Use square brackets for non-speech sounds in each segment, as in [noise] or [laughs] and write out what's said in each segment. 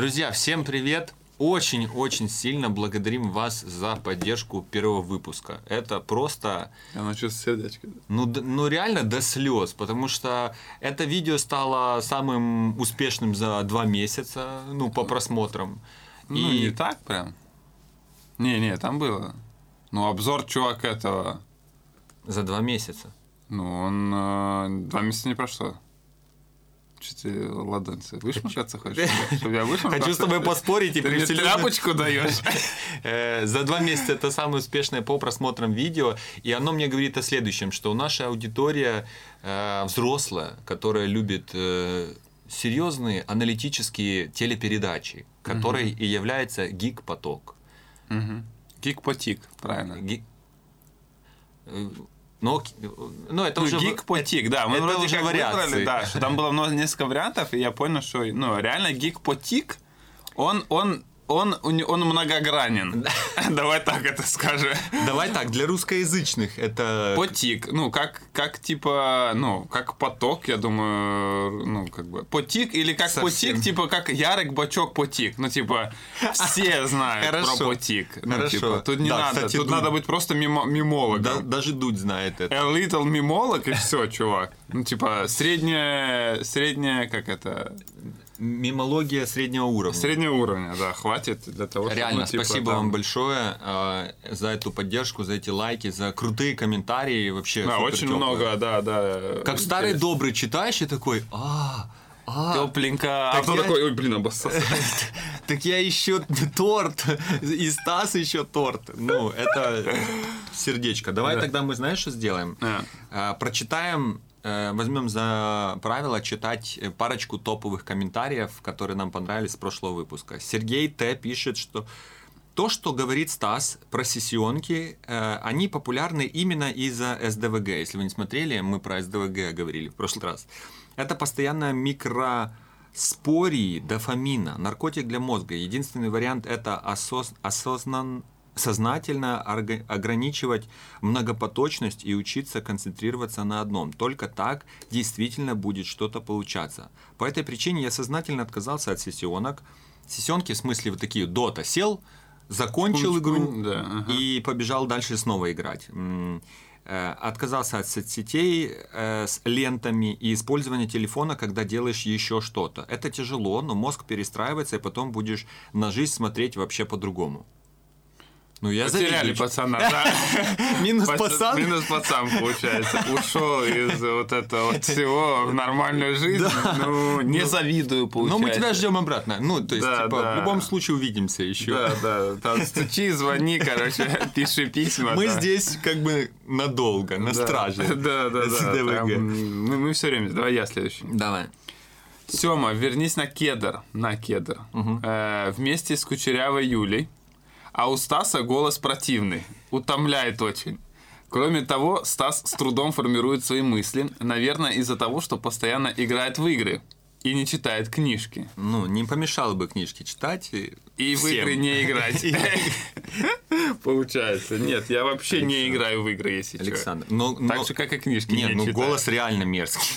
Друзья, всем привет! Очень-очень сильно благодарим вас за поддержку первого выпуска. Это просто, Оно чувство сердечко. ну, ну реально до слез, потому что это видео стало самым успешным за два месяца, ну, по просмотрам. Ну, не так прям. Не-не, там было. Ну, обзор чувак этого. за два месяца. Ну, он э, два месяца не прошло. Че ты ладонь себе вышмакаться хочешь? Чтобы я [laughs] вышмакался? Хочу с тобой [laughs] поспорить и превселюзно- тряпочку даешь? [laughs] Э, За два месяца это самое успешное по просмотрам видео, и оно мне говорит о следующем, что наша аудитория э, взрослая, которая любит э, серьезные аналитические телепередачи, которой и является гик-поток. Гик-потик, правильно. Но, к- ну, это Ну, уже... в- гик-потик, да. Мы это вроде уже как вариации. выбрали, да, [laughs] что там было много, несколько вариантов, и я понял, что, ну, реально гик-потик, он, он, он, он многогранен. [laughs] Давай так это скажем. Давай так, для русскоязычных это... Потик, ну, как, как типа, ну, как поток, я думаю, ну, как бы, потик или как Совсем. потик, типа, как Ярик Бачок потик, ну, типа, все [laughs] знают Хорошо. про потик. Ну, Хорошо. типа, тут не Да, надо, кстати, тут Дудь. надо быть просто мимо, мимологом. Да- даже Дудь знает это. A little мимолог и все, чувак. Ну, типа, средняя, средняя, как это, Мимология среднего уровня. среднего уровня, да, хватит для того, чтобы, Реально, ну, типа, спасибо там- вам большое э, за эту поддержку, за эти лайки, за крутые комментарии. Вообще Да, очень тёплые. много, да, да. Как старый добрый читаешь и такой, а, а, Тепленько. А кто я- такой, ой, блин, обоссался. [laughs] так я еще торт, и Стас еще торт. Ну, это сердечко. Давай Да. тогда мы, знаешь, что сделаем? А. Прочитаем, возьмем за правило читать э, парочку топовых комментариев, которые нам понравились с прошлого выпуска. Сергей Т. пишет, что то, что говорит Стас про сессионки, э, они популярны именно из-за СДВГ. Если вы не смотрели, мы про СДВГ говорили в прошлый раз. Это постоянно микроспории дофамина, наркотик для мозга. Единственный вариант это осоз- осознан сознательно ограничивать многопоточность и учиться концентрироваться на одном. Только так действительно будет что-то получаться. По этой причине я сознательно отказался от сессионок. Сессионки в смысле вот такие дота сел, закончил Пум-пум, игру да, ага. и побежал дальше снова играть. Э, Отказался от соцсетей э, с лентами и использования телефона, когда делаешь еще что-то. Это тяжело, но мозг перестраивается, и потом будешь на жизнь смотреть вообще по-другому. Ну, я Потеряли завидую. пацана, да. [laughs] Минус Пац- пацан. Минус пацан, получается. Ушел из вот этого всего в нормальную жизнь. Ну, не завидую, Но получается. мы тебя ждем обратно. Ну, то есть, типа, в любом случае увидимся еще. Да, да. Там стучи, звони, короче, [laughs] пиши письма. Мы здесь как бы надолго, на страже. [laughs] Да, да, да. Мы, мы все время. Давай я следующий. Давай. Сема, вернись на кедр. На кедр. Э, вместе с кучерявой Юлей. А у Стаса голос противный. Утомляет очень. Кроме того, Стас с трудом формирует свои мысли. Наверное, из-за того, что постоянно играет в игры. И не читает книжки. Ну, не помешало бы книжки читать. И, И в игры не играть. Получается. Нет, я вообще не играю в игры, если. Александр. Но, Так но- же, как и книжки Нет, не ну читаю. голос реально мерзкий.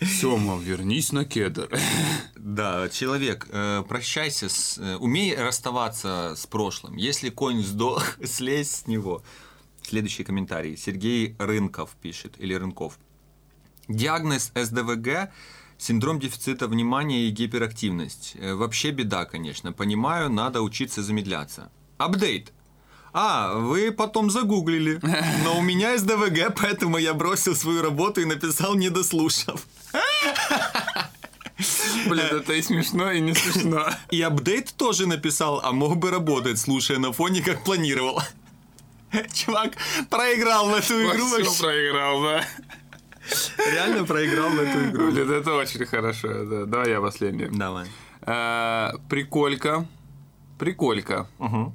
Сема, вернись на кедр. [laughs] Да, человек, э, прощайся, с, э, умей расставаться с прошлым. Если конь сдох, [laughs] слезь с него. Следующий комментарий. Сергей Рынков пишет, или Рынков. Диагноз СДВГ – синдром дефицита внимания и гиперактивность. Э, Вообще беда, конечно. Понимаю, надо учиться замедляться. Апдейт. А, вы потом загуглили. Но у меня СДВГ, поэтому я бросил свою работу и написал, не дослушав. Блин, это и смешно, и не смешно. И апдейт тоже написал, а мог бы работать, слушая на фоне, как планировал. Чувак проиграл в эту игру Всё вообще. проиграл, да. Реально проиграл в эту игру. Блин, это очень хорошо. Да. Давай я последний. Давай. Э, Приколька. Приколька. Мгм,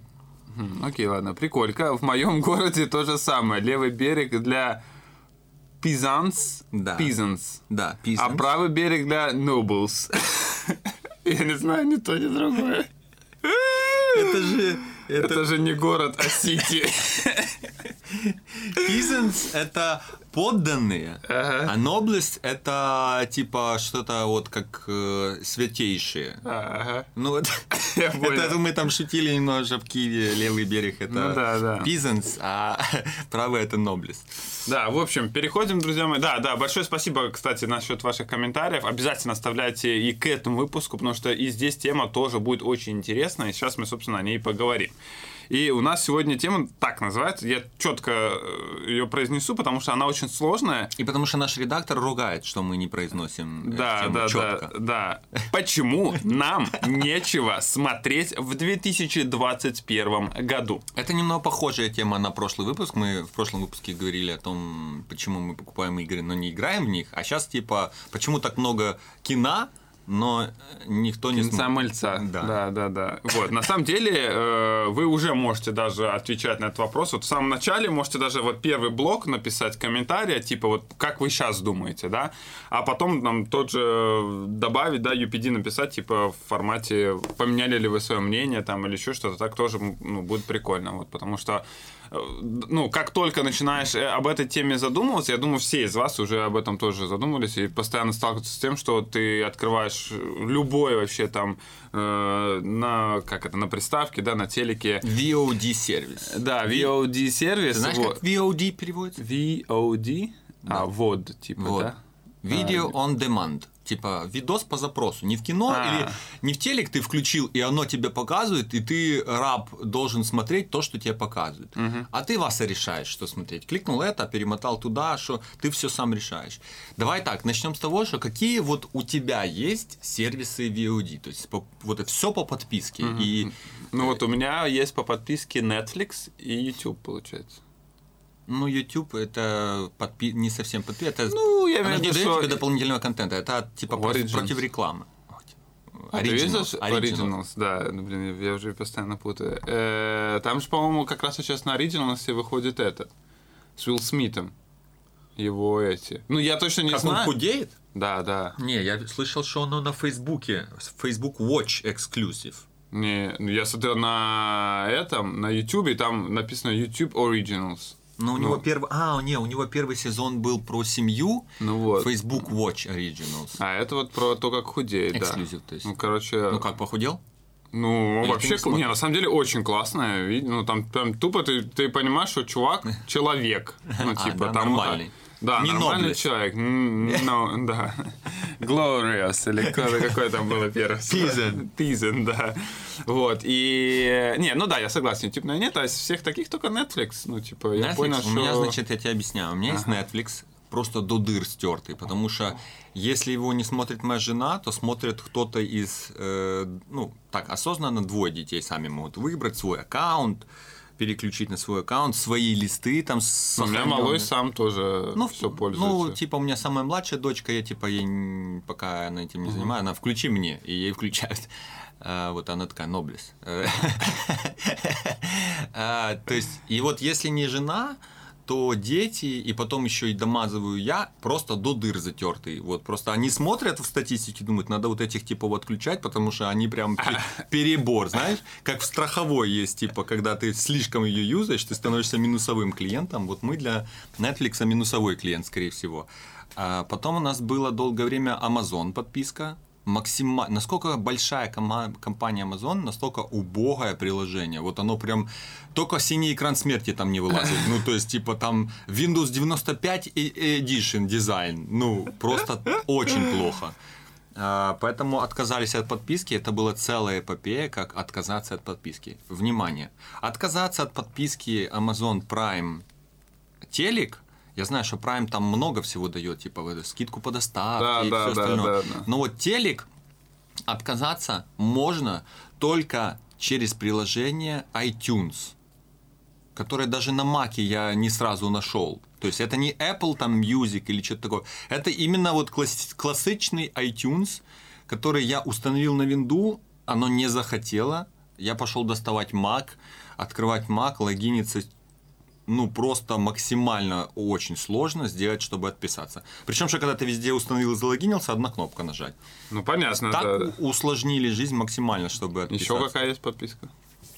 Окей, ладно. Приколька. В моем [laughs] городе то же самое. Левый берег для peasants. Да. Peasants. Да, А пиздец. правый берег для nobles. [laughs] Я не знаю ни то, ни другое. Это же... Это же не город, а сити. [laughs] Peasants — это подданные, Ага. а nobles это типа что-то вот как э, святейшие. Ага. Ну вот, [laughs] это мы там шутили немножко в Киеве, левый берег это Ну да, да. peasants, а [laughs] правый это nobles. Да, в общем, переходим, друзья мои. Да, да, большое спасибо, кстати, насчет ваших комментариев. Обязательно оставляйте и к этому выпуску, потому что и здесь тема тоже будет очень интересная. И сейчас мы, собственно, о ней поговорим. И у нас сегодня тема так называется. Я четко ее произнесу, потому что она очень сложная. И потому что наш редактор ругает, что мы не произносим эту Да, да, четко. да, да. Почему нам нечего смотреть в 2021 году? Это немного похожая тема на прошлый выпуск. Мы в прошлом выпуске говорили о том, почему мы покупаем игры, но не играем в них. А сейчас, типа, почему так много кино, но никто не Кинца мальца. Да. да, да, да. Вот, на самом деле, э, вы уже можете даже отвечать на этот вопрос. Вот в самом начале можете даже вот первый блок написать комментарий, типа вот как вы сейчас думаете, да, а потом нам тот же добавить, да, UPD написать, типа в формате поменяли ли вы свое мнение там или еще что-то, так тоже ну, будет прикольно, вот, потому что э, ну, как только начинаешь э, об этой теме задумываться, я думаю, все из вас уже об этом тоже задумывались и постоянно сталкиваются с тем, что ты открываешь любой вообще там э, на, как это, на приставке, да, на телеке, VOD сервис. да, VOD сервис. Ты знаешь, вот. как VOD переводится? VOD? А, вод, типа, Вот. да? Видео on demand. Типа видос по запросу. Не в кино А. или не в телек ты включил, и оно тебе показывает, и ты, раб, должен смотреть то, что тебе показывают. А ты, Васа, решаешь, что смотреть. Кликнул это, перемотал туда, что ты все сам решаешь. Давай так, начнем с того, что какие вот у тебя есть сервисы VOD. То есть по- вот все по подписке. И Ну вот у меня есть по подписке Netflix и YouTube, получается. Ну, YouTube это подпи- не совсем подписка. Это Ну, я имею в не виду, дает что- тебе дополнительного контента. Это типа Origins. против рекламы. А, Originals? Originals. Originals, да, ну, блин, я уже постоянно путаю. Э, Там же, по-моему, как раз сейчас на Originals выходит этот, с Уилл Смитом. Его эти. Ну, я точно не Как он знаю. худеет? Да, да. Не, я слышал, что оно на Фейсбуке. Facebook Watch эксклюзив. Не, ну, я смотрел на этом, на YouTube, и там написано YouTube Originals. Но у Ну. него первый... А, не, у него первый сезон был про семью. Ну вот. Facebook Watch Originals. А это вот про то, как худеет, да. Эксклюзив, то есть. Ну, короче, Ну как, похудел? ну, Или вообще, не не, на самом деле очень классное. Ну, там прям тупо ты, ты понимаешь, что чувак [laughs] человек. Ну, А, типа, да, там... нормальный. Да, Не нормальный Nobles. человек. Ну, [laughs] да. Glorious, или какое, там было первое? Peasant. Peasant, да. Вот, и... Не, ну да, я согласен, наверное, нет, а из всех таких только Netflix. Ну, типа, я Netflix? понял, У что... меня, значит, я тебе объясняю. У меня есть Netflix, просто до дыр стертый, потому что если его не смотрит моя жена, то смотрит кто-то из, э, ну, так, осознанно двое детей сами могут выбрать свой аккаунт, переключить на свой аккаунт, свои листы там с У меня малой сам тоже ну, все Ну, пользуется. типа, у меня самая младшая дочка, я, типа, ей, пока она этим не занимаюсь, она включи мне, и ей включают. А, вот она такая, Ноблес. [laughs] А, То есть, и вот если не жена, то дети, и потом еще и домазываю я, просто до дыр затертый. Вот просто они смотрят в статистике, думают, надо вот этих типов отключать, потому что они прям пе- [laughs] перебор, знаешь, как в страховой есть, типа, когда ты слишком ее юзаешь, ты становишься минусовым клиентом. Вот мы для Netflix минусовой клиент, скорее всего. А потом у нас было долгое время Amazon подписка. Максима... Насколько большая кома- компания Amazon, настолько убогое приложение. Вот оно прям... Только синий экран смерти там не вылазит. Ну, то есть, типа, там Windows 95 и- Edition дизайн. Ну, просто очень плохо. А, Поэтому отказались от подписки. Это была целая эпопея, как отказаться от подписки. Внимание! Отказаться от подписки Amazon Prime телек, я знаю, что Prime там много всего дает, типа скидку по доставке Да, и да, все да, остальное. да, да. Но вот телек отказаться можно только через приложение iTunes, которое даже на Маке я не сразу нашел. То есть это не Apple там Music или что-то такое. Это именно вот класс- классичный iTunes, который я установил на винду, оно не захотело. Я пошел доставать Mac, открывать Mac, логиниться ну, просто максимально очень сложно сделать, чтобы отписаться. Причем, что когда ты везде установил и залогинился, одна кнопка нажать. Ну, понятно, Так да. усложнили жизнь максимально, чтобы отписаться. Еще какая есть подписка?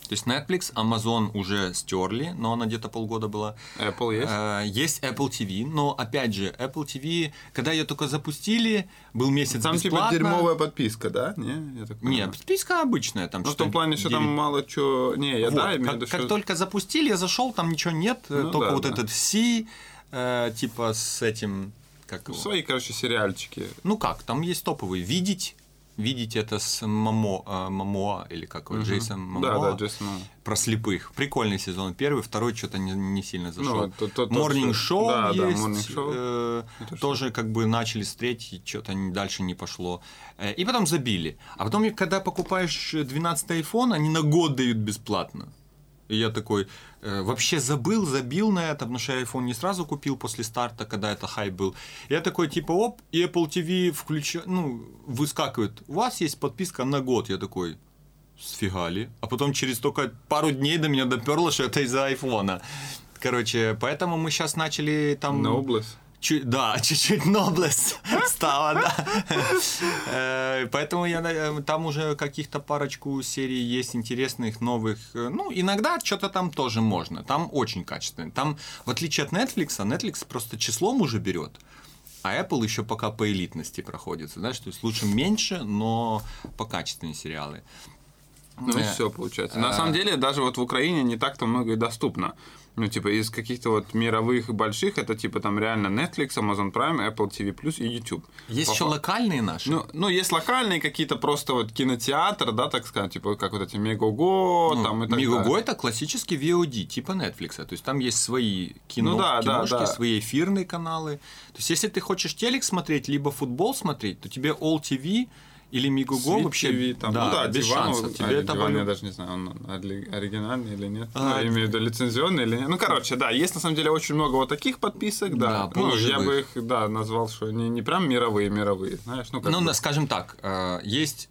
То есть Netflix, Amazon уже стерли, но она где-то полгода была. Apple есть? Э, Есть Apple TV, но опять же, Apple TV, когда ее только запустили, был месяц Там типа бесплатно. дерьмовая подписка, да? Не, я так Не, подписка обычная. Там Ну, в что том плане, что там 9. мало чего... Не, я Вот, да, имею как, виду, как что- только запустили, я зашел, там ничего нет, э, Ну только да, вот да. этот See, э, типа с этим, как его? Свои, короче, сериальчики. Ну как, там есть топовый. Видеть, видеть это с Мамо, э, Мамоа, или как его, Джейсон Да, Мамоа. да, Джейсон Момоа. Про слепых. Прикольный сезон. Первый, второй что-то не, не сильно зашел. Что- Show да, да, есть. Morning Show. э, Это тоже как бы начали с третьей, что-то дальше не пошло. Э, и потом забили. А потом, когда покупаешь 12 iPhone, они на год дают бесплатно. И я такой, э, вообще забыл, забил на это, потому что я iPhone не сразу купил после старта, когда это хайп был. Я такой, типа, оп, и Apple TV включа... ну, выскакивает. У вас есть подписка на год. Я такой, сфигали. А потом через только пару дней до меня доперло, что это из-за айфона. Короче, поэтому мы сейчас начали там... Noblesse. Чуть- да, [laughs] чуть-чуть ноблес [laughs] стало, да. Э, Поэтому я, на- там уже каких-то парочку серий есть интересных, новых. Э, Ну, иногда что-то там тоже можно. Там очень качественно. Там, в отличие от Netflix, Netflix просто числом уже берет. А Apple еще пока по элитности проходится, знаешь, то есть лучше меньше, но по качественные сериалы. Ну, и Э, все получается. На самом деле, даже вот в Украине не так-то много и доступно. Ну, типа, из каких-то вот мировых и больших, это типа там реально Netflix, Amazon Prime, Apple TV+, и YouTube. Есть По еще локальные наши. Ну, ну, есть локальные какие-то просто вот кинотеатр, да, так сказать, типа как вот эти Мегого, Ну, там и так Мегого далее. это классический VOD, типа Netflix. То есть там есть свои кино, Ну да, да, киношки, да. свои эфирные каналы. То есть если ты хочешь телек смотреть, либо футбол смотреть, то тебе All TV или Sweet вообще TV, там, да, ну да, без Диван, шансов. вот, Тебе а, это Диван, я даже не знаю, он ори- оригинальный или нет. А, Ну, я имею в виду лицензионный или нет. Ну, короче, да, есть на самом деле очень много вот таких подписок, да. Да, ну, я бы их, да, назвал, что не, не прям мировые, мировые, знаешь, ну, как Ну, бы. скажем так, э, есть,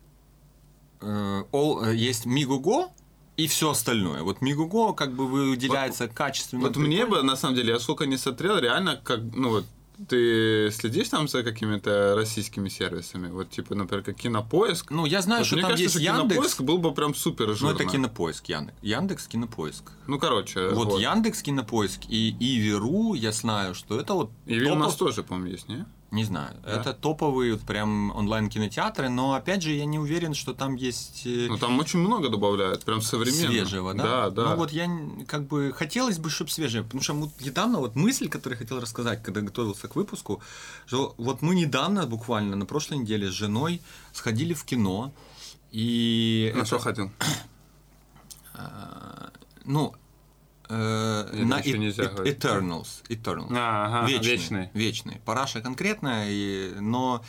э, all- э, есть Мегого и все остальное. Вот Мегого как бы выделяется качественно. Вот мне бы, на самом деле, я сколько не смотрел, реально, как, ну вот, ты следишь там за какими-то российскими сервисами? Вот, типа, например, как Кинопоиск? Ну, я знаю, Вот что мне там кажется, есть что Яндекс. Кинопоиск был бы прям супер Ну, жирно. это Кинопоиск, Яндекс. Яндекс, Кинопоиск. Ну, короче, Вот, вот. Яндекс, Кинопоиск и Иви.ру, я знаю, что это вот И у нас тоже, по-моему, есть, не? Не знаю. Это топовые вот прям онлайн-кинотеатры, но опять же я не уверен, что там есть э, Ну, там очень много добавляют, прям современно. свежего, да? Да, да. Ну вот я как бы хотелось бы, чтобы свежее, потому что недавно вот мысль, которую я хотел рассказать, когда готовился к выпуску, что вот мы недавно, буквально на прошлой неделе с женой сходили в кино, и На это- что хотел? [clears throat] ну э, на Et- нельзя говорить? Eternals, Eternals. Ага, вечный, вечный. вечный. Параша конкретная, и, но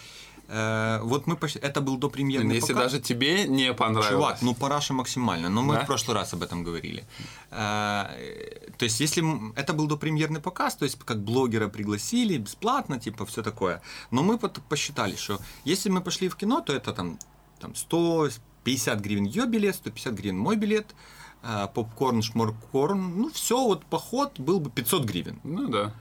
э, вот мы почти, это был до премьерный Если показ. даже тебе не понравилось. Чувак, ну параша максимально. Но мы Да? в прошлый раз об этом говорили. Э, То есть, если это был допремьерный показ, то есть как блогера пригласили бесплатно, типа все такое. Но мы посчитали, что если мы пошли в кино, то это там, там 150 гривен ее билет, 150 гривен мой билет, попкорн, шморкорн, ну все, вот поход был бы 500 гривен. Ну да.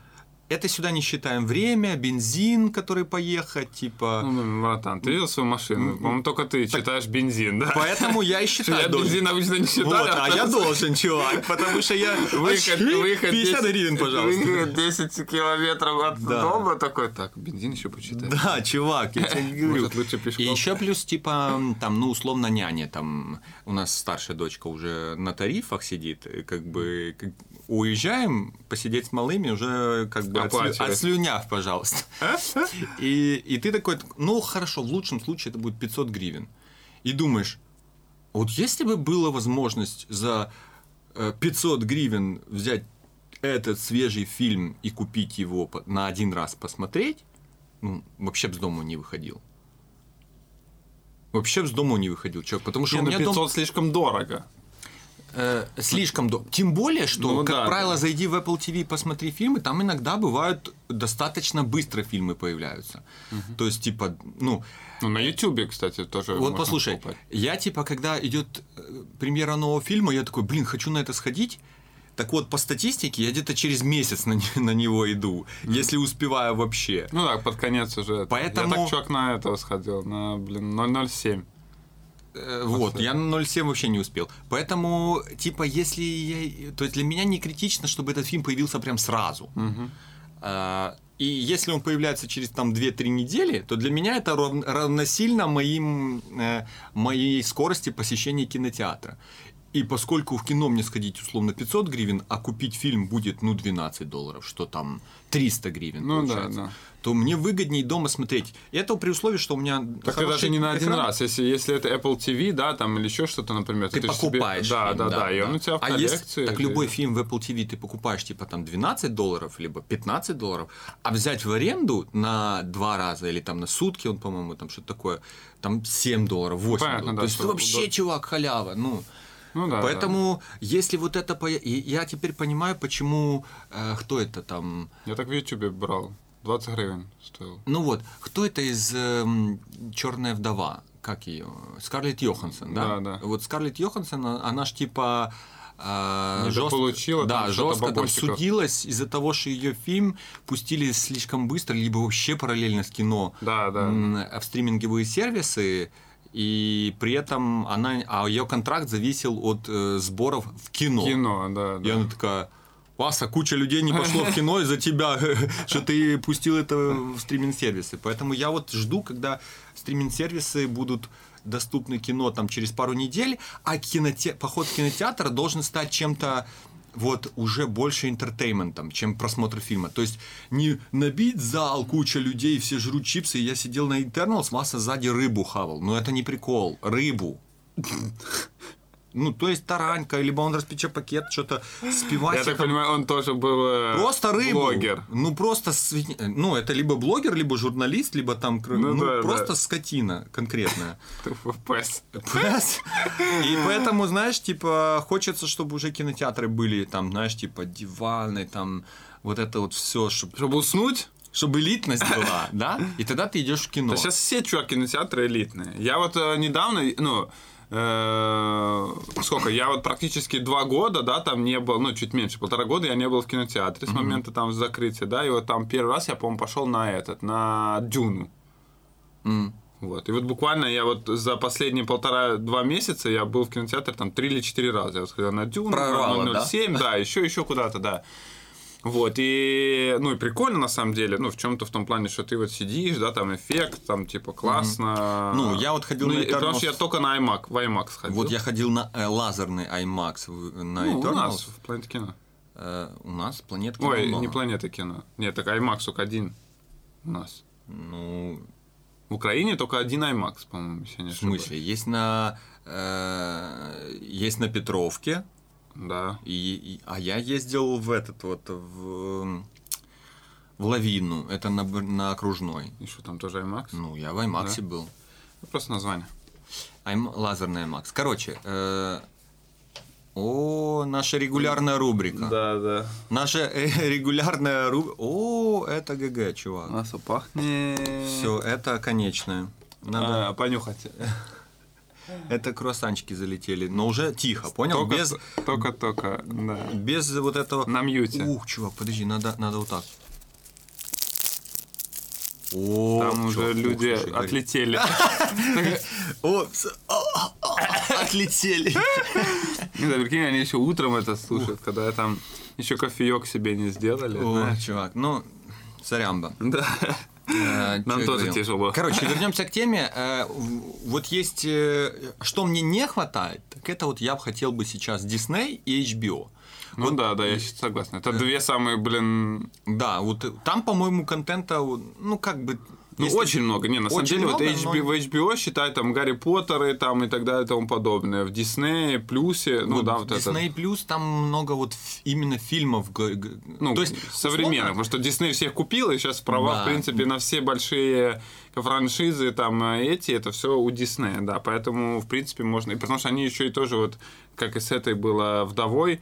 Это сюда не считаем время, бензин, который поехать, типа. Ну, братан, ты видел свою машину? По-моему, только ты читаешь бензин, да? Поэтому я и считаю. я должен. бензин обычно не считаю. Вот, а я должен, чувак, потому что я... [laughs] Выход, выход 50 гривен, пожалуйста. Выход 10 километров от Да. дома такой, так, бензин еще почитай. Да, чувак, я тебе [laughs] говорю. Может, лучше пешком? И еще плюс, типа, там, ну, условно, няня, там, у нас старшая дочка уже на тарифах сидит, как бы, уезжаем посидеть с малыми, уже как бы отслю- отслюняв, пожалуйста. [laughs] И, и ты такой, ну, хорошо, в лучшем случае это будет 500 гривен. И думаешь, вот если бы была возможность за э, 500 гривен взять этот свежий фильм и купить его на один раз посмотреть, ну, вообще бы с дома не выходил. Вообще бы с дома не выходил человек, потому что Не, у ну меня 500 дом слишком дорого. Э, слишком дом. Тем более, что, Ну как да, правило, да. зайди в Apple TV и посмотри фильмы, там иногда бывают достаточно быстро фильмы появляются. То есть, типа, ну, Ну, на Ютубе, кстати, тоже вот послушай, покупать. я типа, когда идет э, премьера нового фильма, я такой, блин, хочу на это сходить. Так вот, по статистике, я где-то через месяц на, [laughs] на него иду, если успеваю вообще. Ну так, под конец уже. это. Поэтому- Я так чувак на этого сходил, на, блин, 007. Э, Вот, я на 0,7 вообще не успел. Поэтому, типа, если я... То есть для меня не критично, чтобы этот фильм появился прям сразу. А, И если он появляется через там 2-3 недели, то для меня это рав- равносильно моим, э, моей скорости посещения кинотеатра. И поскольку в кино мне сходить условно 500 гривен, а купить фильм будет, ну, 12 долларов, что там 300 гривен Ну да, получается, да. то мне выгоднее дома смотреть. И это при условии, что у меня Так это хороший даже не на один экран. раз. Если, если это Apple TV, да, там или еще что-то, например, Ты то ж себе- покупаешь да, фильм, да, да, и он у тебя в а если, так любой фильм в Apple TV ты покупаешь типа там 12 долларов, либо 15 долларов, а взять в аренду на два раза или там на сутки, он, по-моему, там что-то такое, там 7 долларов, 8 Понятно, долларов. да, То есть это вообще, удобно. чувак, халява. Ну, Ну да. поэтому, если вот это... Я теперь понимаю, почему... э, кто это там... да. Я так в Ютубе брал. 20 гривен стоил. Ну вот, кто это из Черная вдова? Как ее? Скарлетт Йоханссон, да? Да, да. Вот Скарлетт Йоханссон, а- она ж типа э, Не жестко- дополучила да, там жестко там судилась из-за того, что ее фильм пустили слишком быстро, либо вообще параллельно с кино Да, да. в стриминговые сервисы, и при этом она, а ее контракт зависел от э, сборов в кино. Кино, да, да. И она такая, Васа, куча людей не пошло в [laughs] кино из-за тебя, [laughs] что ты пустил это в стриминг-сервисы. Поэтому я вот жду, когда стриминг-сервисы будут доступны кино там через пару недель, а киноте... поход в кинотеатр должен стать чем-то вот уже больше интертейментом, чем просмотр фильма. То есть не набить зал, куча людей, все жрут чипсы, я сидел на Eternals, Васа сзади рыбу хавал. Но это не прикол, рыбу. Ну, то есть таранька, либо он распечет пакет, что-то спивать. Я так понимаю, он тоже был э, Просто рыбу. блогер. Ну, просто... Ну, это либо блогер, либо журналист, либо там... Ну Ну, да, просто да. скотина конкретная. [laughs] Пес. Пес. И поэтому, знаешь, типа, хочется, чтобы уже кинотеатры были, там, знаешь, типа, диваны, там, вот это вот все, чтобы, Чтобы уснуть, чтобы элитность [laughs] была, да? И тогда ты идешь в кино. Да сейчас все чувак кинотеатры элитные. Я вот э, недавно, ну, э, сколько, я вот практически два года, да, там не был, ну, чуть меньше, полтора года я не был в кинотеатре с момента там закрытия, да, и вот там первый раз я, по-моему, пошел на этот, на Дюну. Вот. И вот буквально я вот за последние полтора-два месяца я был в кинотеатре там три или четыре раза. Я вот сходил на Дюну, Прорвало, на да? 007, да, еще, еще куда-то, да. Вот, и, ну, и прикольно, на самом деле, ну, в чем-то в том плане, что ты вот сидишь, да, там эффект, там, типа, классно. Ну, я вот ходил Ну, на и потому Eternals. что я только на IMAX, в IMAX ходил. Вот я ходил на э, лазерный IMAX в- на ну, у Eternals. нас в Планете Кино. Э, у нас планет кино Ой, не Планета Кино. Нет, так IMAX только один у нас. Ну, В Украине только один IMAX, по-моему, если не в ошибаюсь. смысле? Есть на... э, есть на Петровке. Да. И, и- а я ездил в этот вот в, в Лавину, это на, на окружной. И что, там тоже IMAX? Ну, я в Аймаксе был. Ну, Просто название. Айм, лазерный Аймакс. Короче, э, о, наша регулярная рубрика. Да, да. Наша э, [laughs] регулярная рубрика. О, это ГГ, чувак. Масло пахнет. Все, это конечное. Надо... А, понюхать. Это круассанчики залетели, но уже тихо, понял? Только, Без, только, только, да. без вот этого. На мьюте. Ух, чувак, подожди, надо, надо вот так. О, Там уже люди отлетели. [laughs] О, с- о, о, о, отлетели. Не знаю, прикинь, они еще утром это слушают, когда там еще кофеек себе не сделали. О, чувак, ну, сорямба. Да. Э, Нам тоже говорил? тяжело. Короче, [laughs] вернемся к теме. Э, Вот есть, э, что мне не хватает, так это вот я бы хотел бы сейчас Disney и HBO. Ну да, да, я согласен. Это две самые, блин, Да, вот там, по-моему, контента, ну, как бы... ну если- очень много. Не, на самом деле, вот много, HBO, но- в HBO, считай, там Гарри Поттеры там и так далее и тому подобное. В Диснее, Плюсе, ну вот да, вот это. Disney Plus там много вот именно фильмов. Ну, то есть современных, условно, потому что Дисней всех купил, и сейчас права, Да. в принципе, на все большие франшизы, там, э, эти, это все у Диснея, да, поэтому, в принципе, можно, и потому что они еще и тоже, вот, как и с этой было «Вдовой»,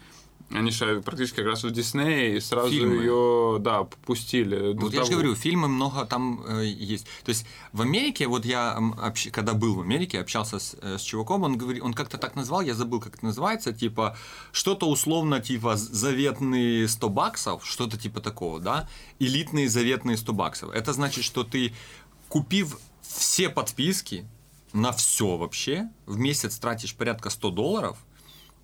они же практически как раз у Диснея и сразу Фильмы. ее, да, пустили. Вот я же говорю, фильмы много там э, есть. То есть в Америке, вот я, общ- когда был в Америке, общался с, э, с чуваком, он говорит, он как-то так назвал, я забыл, как это называется, типа что-то условно типа заветные 100 баксов, что-то типа такого, да, элитные заветные 100 баксов. Это значит, что ты купив все подписки на все вообще, в месяц тратишь порядка 100 долларов,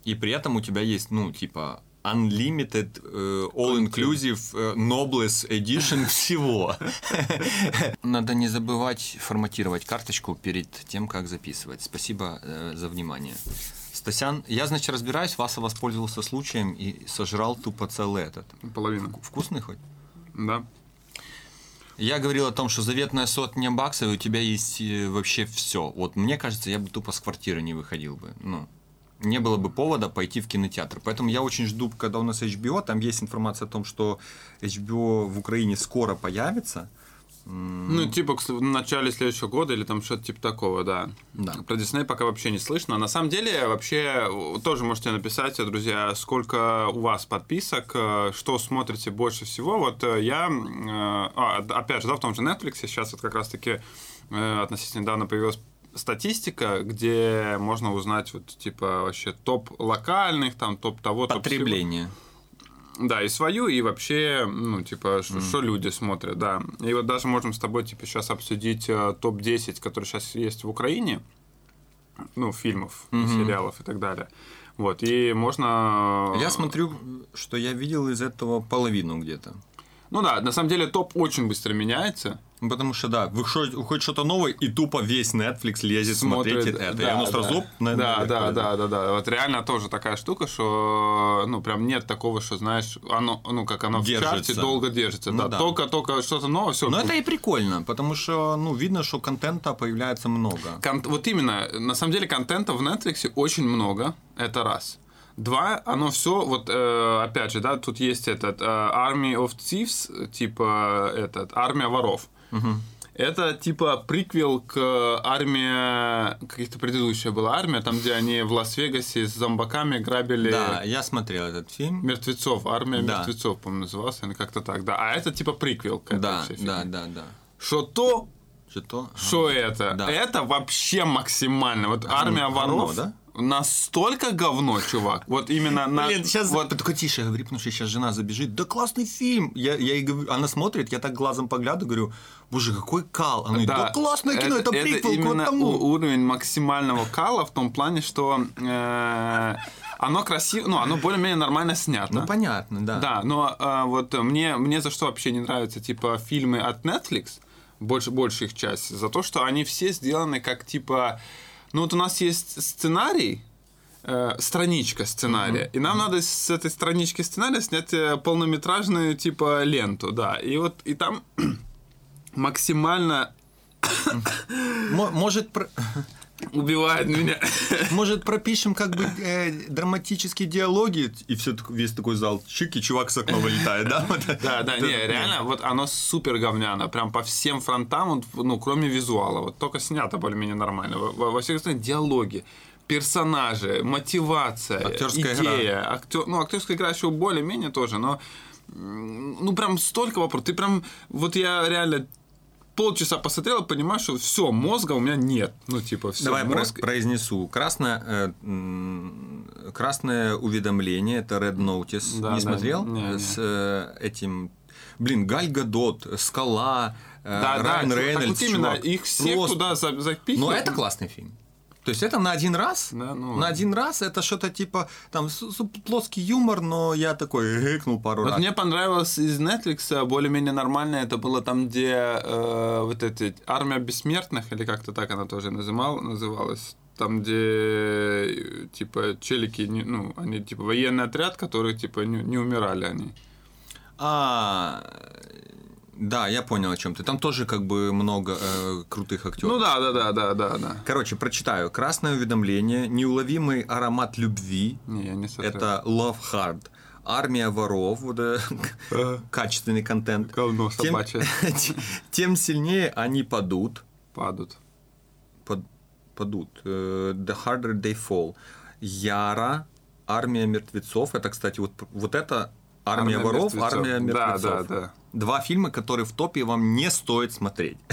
и при этом у тебя есть, ну, типа, unlimited, э, all-inclusive, э, noblest edition [laughs] всего. Надо не забывать форматировать карточку перед тем, как записывать. Спасибо э, за внимание. Стасян, я, значит, разбираюсь, Васа воспользовался случаем и сожрал тупо целый этот. Половину. Вкусный хоть? Да. Я говорил о том, что заветная сотня баксов, и у тебя есть вообще все. Вот мне кажется, я бы тупо с квартиры не выходил бы. Ну, не было бы повода пойти в кинотеатр. Поэтому я очень жду, когда у нас HBO, там есть информация о том, что HBO в Украине скоро появится. Ну, типа в начале следующего года или там что-то типа такого, да. Да. Про Дисней пока вообще не слышно. На самом деле, вообще, тоже можете написать, друзья, сколько у вас подписок, э, что смотрите больше всего. Вот э, я, э, а, опять же, да, в том же Netflix сейчас вот как раз-таки относительно недавно появилась статистика, где можно узнать вот типа вообще топ локальных, там топ того, топ Потребление. Всего. Да, и свою, и вообще, ну, типа, что mm. люди смотрят, да. И вот даже можем с тобой, типа, сейчас обсудить э, топ-10, которые сейчас есть в Украине, ну, фильмов, mm-hmm. сериалов и так далее. Вот, и можно... Я смотрю, что я видел из этого половину где-то. Ну да, на самом деле топ очень быстро меняется. Потому что, да, выходит, выходит что-то новое, и тупо весь Netflix лезет смотреть это. Да, и оно сразу... Да, да, да, да, да, да. Вот реально тоже такая штука, что, ну, прям нет такого, что, знаешь, оно, ну, как оно держится. в чарте долго держится. Ну, да, да. Только-только что-то новое, все. Но это и прикольно, потому что, ну, видно, что контента появляется много. Кон- вот именно, на самом деле, контента в Netflix очень много, это раз. Два, оно все, вот э, опять же, да, тут есть этот э, Army of Thieves, типа этот, армия воров. Угу. Это типа приквел к армии, каких-то предыдущая была армия, там, где они в Лас-Вегасе с зомбаками грабили... Да, я смотрел этот фильм. Мертвецов, армия да. мертвецов, по-моему, назывался, или как-то так, да. А это типа приквел к этой да, да, да, да. Что то, что то, что это? Да. Это вообще максимально. Вот армия воров. да? Настолько говно, чувак. Вот именно на... Блин, сейчас вот... только тише говори, потому что сейчас жена забежит. Да классный фильм. Я, я ей говорю, она смотрит, я так глазом поглядываю, говорю, боже, какой кал. Она да, говорит, да классное кино, это, это приквел это именно к тому. уровень максимального кала в том плане, что... Э, оно красиво, ну, оно более-менее нормально снято. Ну, понятно, да. Да, но э, вот мне, мне за что вообще не нравятся, типа, фильмы от Netflix, больше, больше их часть, за то, что они все сделаны как, типа, ну вот у нас есть сценарий, э, страничка сценария, mm-hmm. и нам надо с этой странички сценария снять э, полнометражную типа ленту, да, и вот и там [clears throat] максимально может [laughs] убивает меня. Может, пропишем как бы э, драматические диалоги, и все весь такой зал чик, и чувак с окна вылетает, да? Да, да, не, реально, вот оно супер говняно, прям по всем фронтам, ну, кроме визуала, вот только снято более-менее нормально. Во, во всех остальных диалоги, персонажи, мотивация, актерская идея, игра. Актер, ну, актерская игра еще более-менее тоже, но ну, прям столько вопросов. Ты прям, вот я реально полчаса посмотрел и понимаю, что все, мозга у меня нет. Ну, типа, все. Давай мозг... произнесу. Красное, э, красное уведомление, это Red Notice. Да, не да, смотрел? Не, С э, этим. Блин, Галь Гадот, Скала, э, да, Райан да, Рейнольдс. Так вот именно, чувак. их всех Просто... туда запихивают. Но это классный фильм. То есть это на один раз? Да, ну, на один раз это что-то типа там плоский юмор, но я такой гыкнул пару вот раз. Мне понравилось из Netflix а, более-менее нормально. Это было там, где э, вот эти армия бессмертных или как-то так она тоже называл, называлась. Там, где типа челики, ну они типа военный отряд, который типа не, не умирали они. А, да, я понял, о чем ты. Там тоже как бы много э, крутых актеров. Ну да, да, да, да, да, да. Короче, прочитаю. Красное уведомление, неуловимый аромат любви. Не, я не смотрел. Это Love Hard. Армия воров, вот, э, [laughs] качественный контент. Говно тем, [laughs] тем сильнее они падут. Падут. Под, падут. Uh, the harder they fall. Яра, армия мертвецов. Это, кстати, вот, вот это армия, армия воров, мертвецов. армия мертвецов. Да, да, да. Два фильма, которые в топе вам не стоит смотреть. [laughs]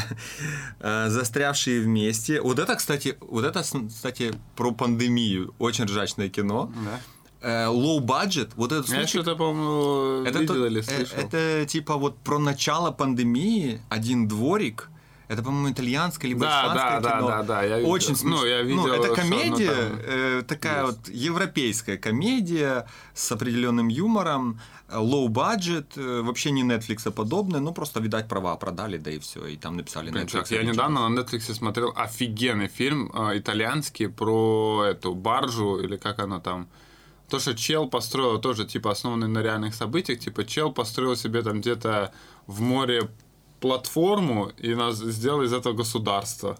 Э, Застрявшие вместе. Вот это, кстати, вот это, кстати, про пандемию. Очень ржачное кино. Да. Э, low budget, вот этот случай... Я что-то, по-моему, это видел или слышал. Это типа вот про начало пандемии, один дворик, Это, по-моему, итальянское либо Да, испанское да, да, кино. да, да, я видел. Очень Ну, смешно. я видел, это что оно комедия, там э, такая есть. вот европейская комедия с определенным юмором, low budget, э, вообще не Netflix подобное, ну просто, видать, права продали, да и все, и там написали Netflix. чувак, я недавно на Netflix смотрел офигенный фильм э, итальянский про эту баржу, или как она там. То, что чел построил, тоже типа основанный на реальных событиях, типа чел построил себе там где-то в море платформу и нас сделал из этого государство.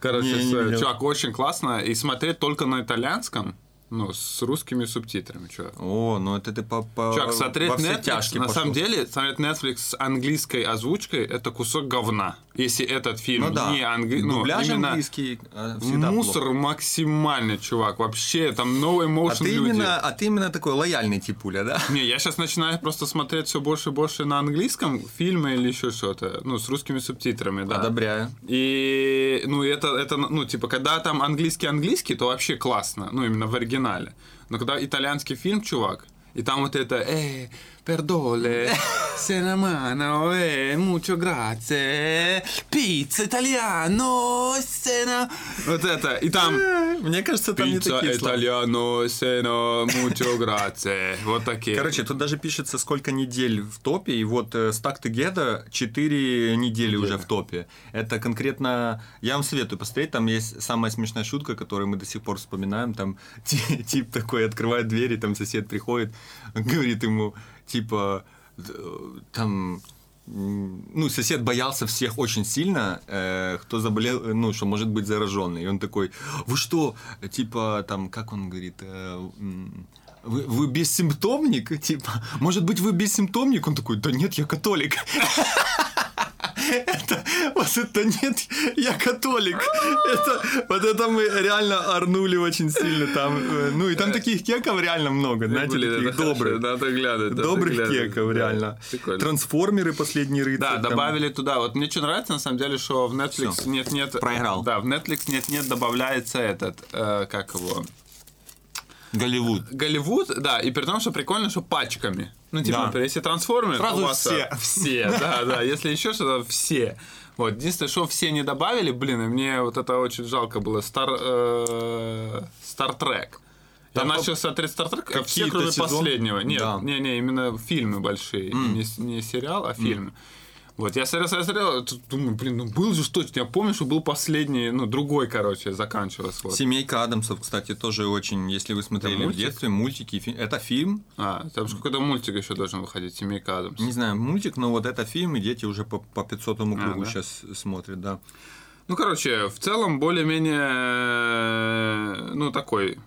Короче, Не, не видел. чувак, очень классно. И смотреть только на итальянском, ну, с русскими субтитрами, чувак. О, ну это ты по, по Чувак, смотреть Netflix, на пошел. самом деле, смотреть Netflix с английской озвучкой это кусок говна. Если этот фильм ну да, не англи... ну, именно английский э, мусор плохо. максимальный, чувак. Вообще, там новый А motion ты, люди. именно, а ты именно такой лояльный типуля, да? Не, я сейчас начинаю просто смотреть все больше и больше на английском фильмы или еще что-то, ну, с русскими субтитрами, да. Одобряю. И, ну, это, это, ну, типа, когда там английский-английский, то вообще классно, ну, именно в оригинале. Но когда итальянский фильм, чувак, и там вот это, э, пердоле, [laughs] сенамано, э, mucho grazie, pizza italiano, сена... Вот это, и там... Мне кажется, там не Пицца такие слова. итальяно, сено, mucho grazie. Вот такие. Короче, тут даже пишется, сколько недель в топе, и вот э, Stack Together 4 недели уже в топе. Это конкретно... Я вам советую посмотреть, там есть самая смешная шутка, которую мы до сих пор вспоминаем, там [laughs] ти- тип такой открывает дверь, и там сосед приходит, говорит ему, типа, там... м, Ну, сосед боялся всех очень сильно, э, кто заболел, э, ну, что может быть зараженный. И он такой, вы что, типа, там, как он говорит, э, вы, вы бессимптомник? Типа, может быть, вы бессимптомник? Он такой, да нет, я католик. Это, вот это нет, я католик. Это, вот это мы реально орнули очень сильно там. э, Ну и там таких кеков реально много, знаете, Блин, таких добрых. Надо надо Добрых кеков, да. реально. Прикольно. Трансформеры последний рыцарь. Да, там. добавили туда. Вот мне что нравится, на самом деле, что в Netflix Всё. нет нет. Проиграл. Да, в Netflix нет нет добавляется этот, э, как его, Голливуд. Голливуд, да, и при том, что прикольно, что пачками. Ну, типа, Да. например, если трансформеры, Сразу то у вас, все. э, Все, да, да. Если еще что-то, все. Вот, единственное, что все не добавили, блин, и мне вот это очень жалко было, Star, э, Star Trek. Я Там начал смотреть Trek, все, кроме сезоны? последнего. Нет, Да. не, не, именно фильмы большие, не, с- не сериал, а фильмы. Вот, я смотрел, смотрел, думаю, блин, ну был же точно, я помню, что был последний, ну, другой, короче, заканчивался. Вот. Семейка Адамсов, кстати, тоже очень, если вы смотрели в мультик? детстве, мультики, фи- это фильм, А, там же какой-то мультик еще должен выходить, Семейка Адамс. не знаю, мультик, но вот это фильм, и дети уже по, по 500 кругу А, да? сейчас смотрят, да. Ну, короче, в целом более-менее, ну, такой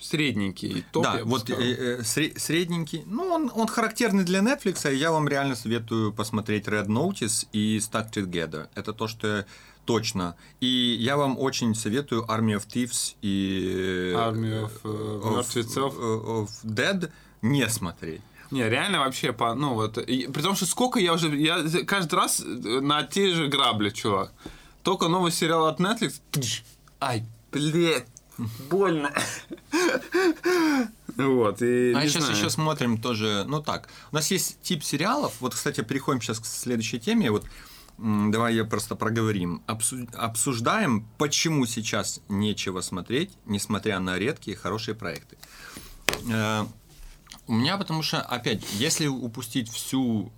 средненький топ. да, вот э, э, сре- средненький. Ну, он, он характерный для Netflix, и я вам реально советую посмотреть Red Notice и Stuck Together. Это то, что я точно. И я вам очень советую Army of Thieves и э, Army of, э, of- мертвецов. of Dead не смотреть. Не, реально вообще, по, ну вот, и, при том, что сколько я уже, я каждый раз э, на те же грабли, чувак. Только новый сериал от Netflix, ай, блядь, [laughs] больно. Вот, и А сейчас знаю. еще смотрим тоже, ну так, у нас есть тип сериалов, вот, кстати, переходим сейчас к следующей теме, вот, давай я просто проговорим. Обсу- обсуждаем, почему сейчас нечего смотреть, несмотря на редкие хорошие проекты. Э, У меня, потому что, опять, если упустить всю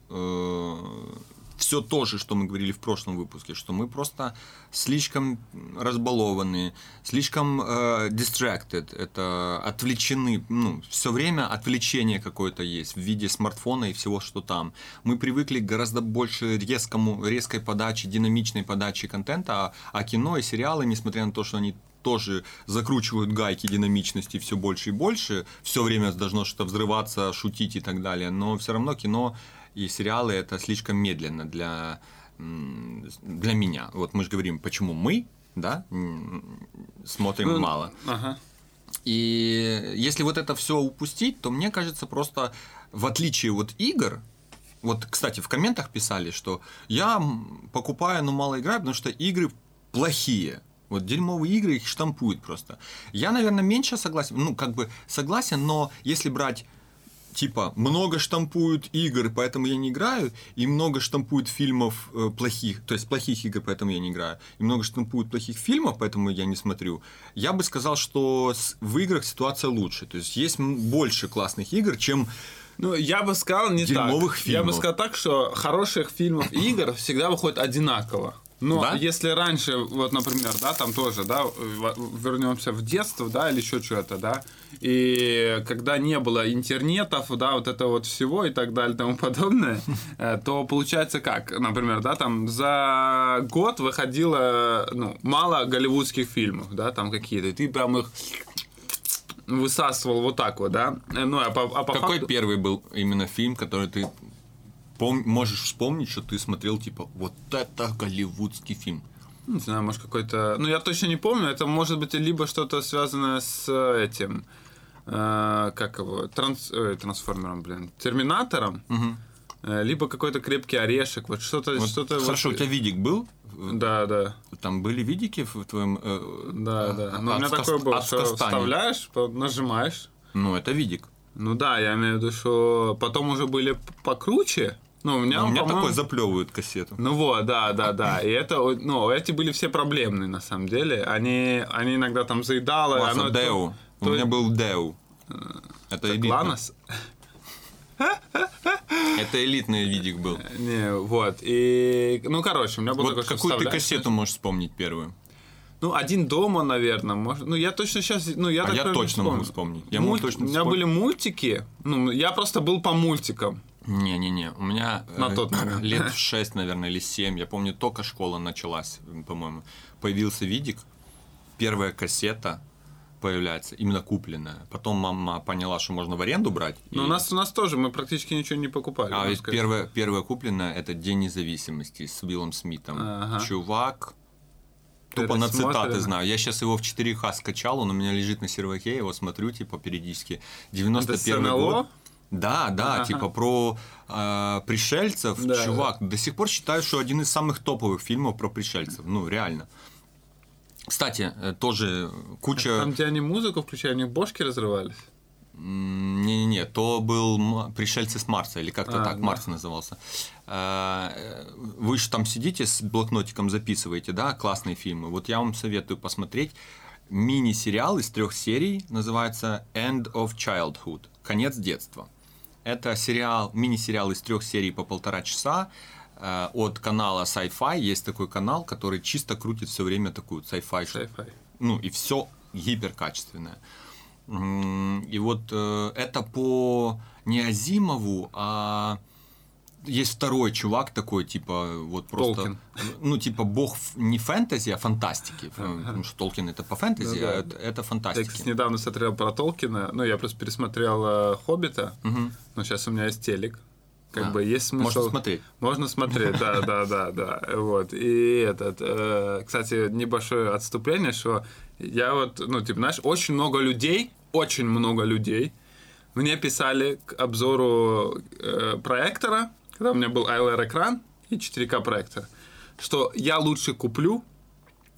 все то же, что мы говорили в прошлом выпуске, что мы просто слишком разбалованы, слишком э, distracted, это отвлечены, ну, все время отвлечение какое-то есть в виде смартфона и всего, что там. Мы привыкли к гораздо больше резкому, резкой подаче, динамичной подаче контента, а, а кино и сериалы, несмотря на то, что они тоже закручивают гайки динамичности все больше и больше, все время должно что-то взрываться, шутить и так далее, но все равно кино и сериалы это слишком медленно для, для меня. Вот мы же говорим, почему мы, да, смотрим Ну, мало. Ага. И если вот это все упустить, то мне кажется, просто в отличие от игр, вот, кстати, в комментах писали, что я покупаю, но мало играю, потому что игры плохие. Вот дерьмовые игры их штампуют просто. Я, наверное, меньше согласен, ну, как бы согласен, но если брать типа, много штампуют игр, поэтому я не играю, и много штампуют фильмов э, плохих, то есть плохих игр, поэтому я не играю, и много штампуют плохих фильмов, поэтому я не смотрю, я бы сказал, что с- в играх ситуация лучше. То есть есть больше классных игр, чем Ну, я бы сказал не Дерьмовых так. Я бы фильмов. сказал так, что хороших фильмов и игр всегда выходит одинаково. Но Да? если раньше, вот, например, да, там тоже, да, вернемся в детство, да, или еще что-то, да, и когда не было интернетов, да, вот это вот всего и так далее и тому подобное, [laughs] э, то получается как, например, да, там за год выходило, ну, мало голливудских фильмов, да, там какие-то, и ты прям их высасывал вот так вот, да, Э, ну, а по, а по Какой факту- первый был именно фильм, который ты пом- можешь вспомнить, что ты смотрел, типа, вот это голливудский фильм? Не знаю, может какой-то... Ну, я точно не помню. Это может быть либо что-то связанное с этим... э, как его? Транс... ой, трансформером, блин. Терминатором. Э, либо какой-то крепкий орешек. Вот что-то... Вот что-то хорошо, вот- у тебя видик был? Да, да. Там были видики в твоем... э, Да, да. Но у от меня такой был, что вставляешь, нажимаешь. Ну, это видик. Ну да, я имею в виду, что потом уже были покруче. Ну, у меня, у меня такой заплевывают кассету. Ну вот, да, да, да. И это, ну, эти были все проблемные, на самом деле. Они, они иногда там заедало. Классно, оно- Деу. У то- меня был Деу. Это элитный. Ланос? [laughs] Это элитный видик был. Не, вот. И, ну, короче, у меня был Вот такой, какую ты кассету можешь вспомнить первую? Ну, один дома, наверное. Может, ну, я точно сейчас... Ну, я А я точно могу вспомню. вспомнить. Я могу Мульт- точно У меня вспомнить. были мультики. Ну, я просто был по мультикам. Не-не-не, у меня На э, тот момент. лет в 6, наверное, или 7, я помню, только школа началась, по-моему, появился видик, первая кассета появляется, именно купленная. Потом мама поняла, что можно в аренду брать. Но и- у нас, у нас тоже, мы практически ничего не покупали. А ведь сказать. первая, первая купленная это День независимости с Уиллом Смитом. Ага. Чувак, Ты тупо на цитаты смотрел? знаю. Я сейчас его в 4К скачал, он у меня лежит на серваке, я его смотрю, типа, периодически. 91 НЛО? год. Да, да, Ага. типа про э, пришельцев. Да, Чувак, до сих пор считаю, что один из самых топовых фильмов про пришельцев. Ну, реально. Кстати, э, тоже куча... Там, где они музыку включали, у них бошки разрывались. Не-не-не, то был «Пришельцы с Марса», или как-то А, так, да. Марс назывался. Э, Вы же там сидите с блокнотиком, записываете, да, классные фильмы. Вот я вам советую посмотреть мини-сериал из трех серий, называется «End of Childhood», «Конец детства». Это сериал, мини-сериал из трех серий по полтора часа э, от канала Sci-Fi. Есть такой канал, который чисто крутит все время такую sci-fi Sci-fi. ну и все гиперкачественное. И вот э, это по не Азимову, а есть второй чувак такой, типа, вот просто... Толкин. Ну, типа, бог не фэнтези, а фантастики. Потому что Толкин это по фэнтези, да. а это, это Я, фантастики. кстати, недавно смотрел про Толкина. Ну, я просто пересмотрел э, Хоббита. Но сейчас у меня есть телек. Как А, бы есть смысл... Можно смотреть. Можно смотреть, да, [laughs] да, да, да. Вот. И этот, э, кстати, небольшое отступление, что я вот, ну, типа, знаешь, очень много людей, очень много людей мне писали к обзору э, проектора, когда у меня был ILR-экран и 4К проектор, что я лучше куплю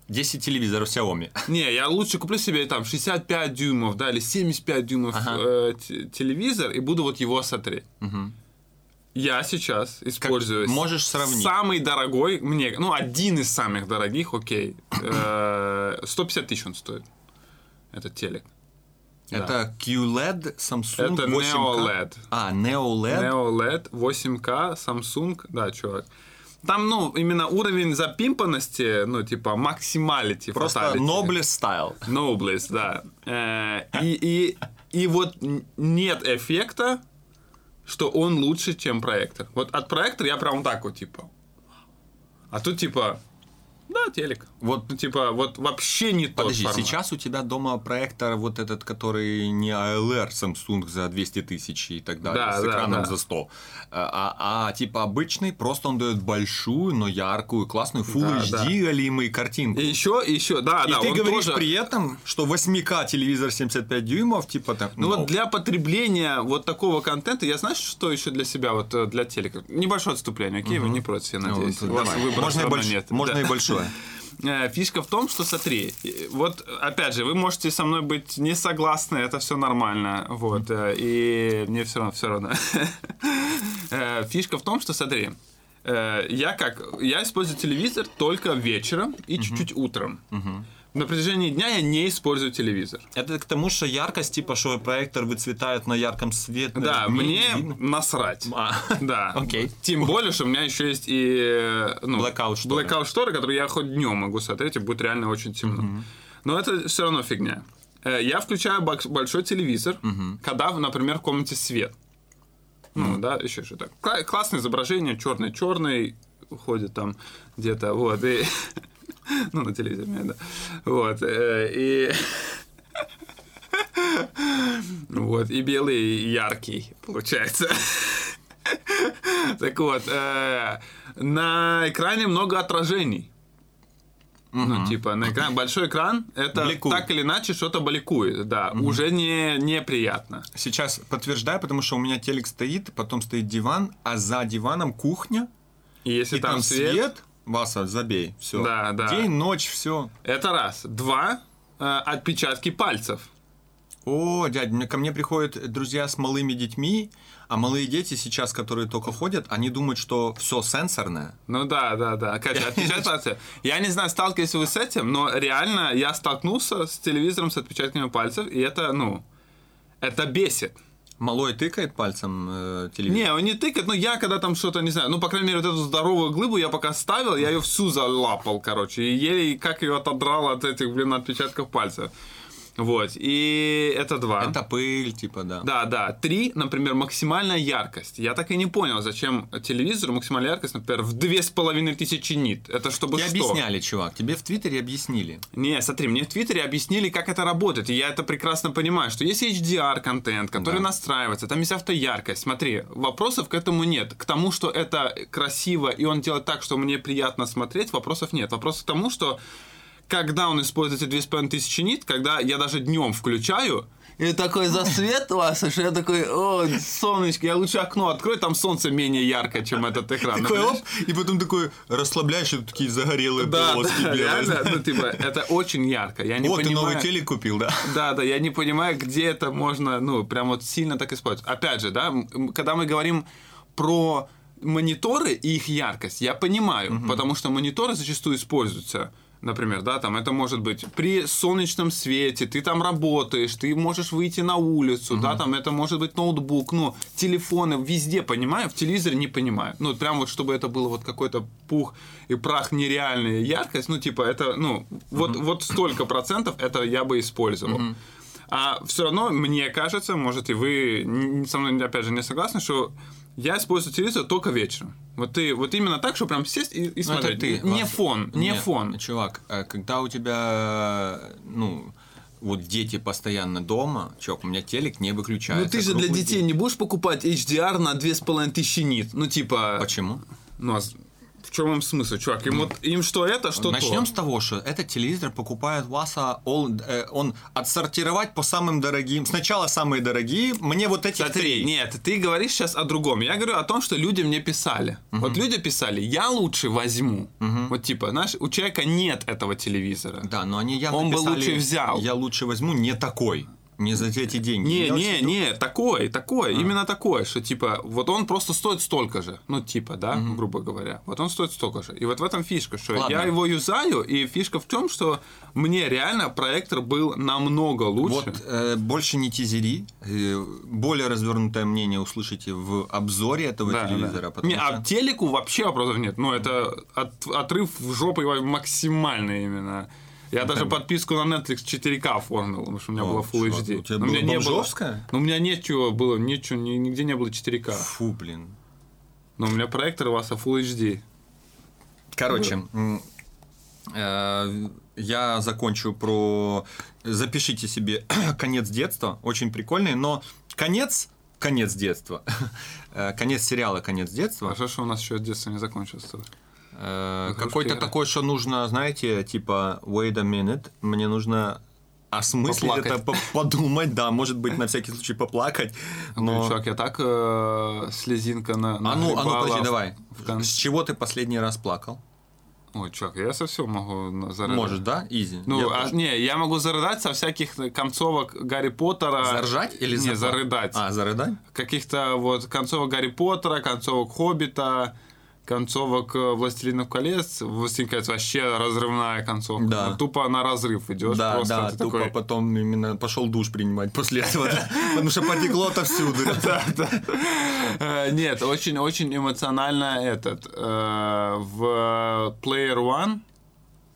10 телевизоров Xiaomi. [laughs] не, я лучше куплю себе там 65 дюймов, да, или 75 дюймов Ага. э, те- телевизор и буду вот его смотреть. Я сейчас использую можешь сравнить? самый дорогой мне, ну один из самых дорогих, окей, э, 150 тысяч он стоит. Этот телек. Да. Это QLED Samsung Это 8K. NeoLED. А, NeoLED. NeoLED 8K Samsung, да, чувак. Там, ну, именно уровень запимпанности, ну, типа, максималити. Просто fatality. Noblest Style. Noblest, да. Э, И, и, и вот нет эффекта, что он лучше, чем проектор. Вот от проектора я прям вот так вот, типа. А тут, типа, да, телек. Вот Ну, типа, вот вообще не тот Подожди, формат. сейчас у тебя дома проектор вот этот, который не ALR Samsung за 200 тысяч и так далее, Да, с да, экраном да. за 100, а, а типа обычный, просто он дает большую, но яркую, классную Full Да, HD да. голимый картинку. И еще, и еще, да, И да, ты говоришь тоже- при этом, что 8К телевизор 75 дюймов, типа так, Ну вот для потребления вот такого контента, я знаешь, что еще для себя, вот э, для телека? Небольшое отступление, окей, вы не против, я надеюсь. Ну, У вас давай. выбора можно, и больш- нет. можно Да. и большое. [laughs] э, фишка в том, что смотри, вот опять же, вы можете со мной быть не согласны, это все нормально, вот, э, и мне все равно, все [laughs] равно. Э, Фишка в том, что смотри, я как, я использую телевизор только вечером и чуть-чуть утром. На протяжении дня я не использую телевизор. Это к тому, что яркость, типа, что проектор выцветает на ярком свете. Да, не мне видно. насрать. А. [laughs] Да. Окей. Тем более, что у меня еще есть и э, ну, Blackout шторы. blackout шторы, которые я хоть днем могу смотреть, и будет реально очень темно. Но это все равно фигня. Э, Я включаю большой телевизор, когда, например, в комнате свет. Ну, да, еще что-то. Кла- Классное изображение, черный-черный, ходит там где-то, вот, и... [laughs] [laughs] Ну, на телевизоре, виду. Вот, э, и... [laughs] Вот, и белый, и яркий, получается. [laughs] Так вот, э, на экране много отражений. Ну, типа, на экран, большой экран, это Бликует. так или иначе что-то бликует, да, уже не, неприятно. Сейчас подтверждаю, потому что у меня телек стоит, потом стоит диван, а за диваном кухня, И если и там, там свет, свет, Васа, забей, все. Да, да. День, ночь, все. это раз. Два, э, отпечатки пальцев. О, дядь, мне- ко мне приходят друзья с малыми детьми, а малые дети сейчас, которые только ходят, они думают, что все сенсорное. Ну да, да, да. Отпечатки пальцев. Я не знаю, сталкивались ли вы с этим, но реально я столкнулся с телевизором с отпечатками пальцев, и это, ну, это бесит. Малой тыкает пальцем э, телевизор. Не, он не тыкает, но я когда там что-то, не знаю, ну, по крайней мере, вот эту здоровую глыбу я пока ставил, я ее всю залапал, короче, и еле как ее отодрал от этих, блин, отпечатков пальцев. Вот, и это два. Это пыль, типа, да. Да, да. Три, например, максимальная яркость. Я так и не понял, зачем телевизору максимальная яркость, например, в две с половиной тысячи нит. Это чтобы Тебе что? объясняли, чувак, тебе в Твиттере объяснили. Не, смотри, мне в Твиттере объяснили, как это работает, и я это прекрасно понимаю, что есть HDR-контент, который Да. настраивается, там есть автояркость. Смотри, вопросов к этому нет. К тому, что это красиво, и он делает так, что мне приятно смотреть, вопросов нет. Вопрос к тому, что когда он использует эти 2500 нит, когда я даже днем включаю, и такой засвет у вас, что я такой, о, солнышко, я лучше окно открою, там солнце менее яркое, чем этот экран. Такой оп, и потом такой расслабляешь, и такие загорелые Да, полоски да, белые. реально, ну, типа, это очень ярко. Я не Вот, ты понимаю... новый телек купил, да? Да, да, я не понимаю, где это можно, ну, прям вот сильно так использовать. Опять же, да, когда мы говорим про мониторы и их яркость, я понимаю, потому что мониторы зачастую используются. Например, да, там это может быть при солнечном свете, ты там работаешь, ты можешь выйти на улицу, да, там это может быть ноутбук, ну, телефоны, везде понимаю, в телевизоре не понимаю. Ну, прям вот чтобы это было вот какой-то пух и прах нереальная яркость, ну, типа, это, ну, вот, вот столько процентов это я бы использовал. А все равно, мне кажется, может, и вы со мной, опять же, не согласны, что я использую телевизор только вечером. Вот ты, вот именно так, что прям сесть и, и Ну, это смотреть. ты, не Вася. фон, не Нет, фон. Чувак, э, когда у тебя, ну, вот дети постоянно дома, чувак, у меня телек не выключается. Ну ты же для детей день. не будешь покупать HDR на 2500 нит. Ну типа... Почему? Ну а в чем им смысл, чувак? Им, вот, им что это, что Начнем то. с того, что этот телевизор покупает Васа, он, э, он отсортировать по самым дорогим. Сначала самые дорогие, мне вот эти Смотри, три. нет, ты говоришь сейчас о другом. Я говорю о том, что люди мне писали. Вот люди писали, я лучше возьму. Вот типа, знаешь, у человека нет этого телевизора. Да, но они явно Он бы лучше взял. Я лучше возьму не такой, не за эти деньги. Не, Я не, не, такой, такой, именно такой, что типа, вот он просто стоит столько же, ну типа, да, грубо говоря, вот он стоит столько же. И вот в этом фишка, что Ладно. я его юзаю, и фишка в том, что мне реально проектор был намного лучше. Вот э, больше не тизери, э, более развернутое мнение услышите в обзоре этого Да, телевизора. да. Не, а что- телеку вообще вопросов нет. Ну, это от- отрыв в жопу максимальный именно. Я даже подписку на Netflix 4К оформил, потому что у меня О, было Full чувак, HD. у тебя Но у меня было не было. Ну, у меня ничего было, ничего, ни- нигде не было 4К. Фу, блин. Но у меня проектор у вас а Full HD. Короче, э, я закончу про... Запишите себе [clears throat] «Конец детства», очень прикольный, но конец, конец детства, [laughs] Э, конец сериала «Конец детства», А что у нас еще детство не закончилось? Э, какой-то такой, что нужно, знаете, типа, wait a minute, мне нужно осмыслить Поплакать. это, по- подумать, да, может быть, на всякий случай поплакать, Ну, но... чувак, я так э, слезинка на А ну, а ну, подожди, в- давай. в кон- С чего ты последний раз плакал? Ой, чувак, я со всего могу зарыдать. Может, да? Изи. Ну, Я а, тоже. не, я могу зарыдать со всяких концовок Гарри Поттера. Заржать или Не, зарыдать. А, зарыдать? Каких-то вот концовок Гарри Поттера, концовок Хоббита, концовок э, Властелинов колец. Властелин колец вообще разрывная концовка. Да. Ну, тупо на разрыв идешь. Да, просто да, тупо такой- потом именно пошел душ принимать после этого, [laughs] потому что потекло отовсюду. [laughs] Да, да. Э, Нет, очень-очень эмоционально этот. э, В Player One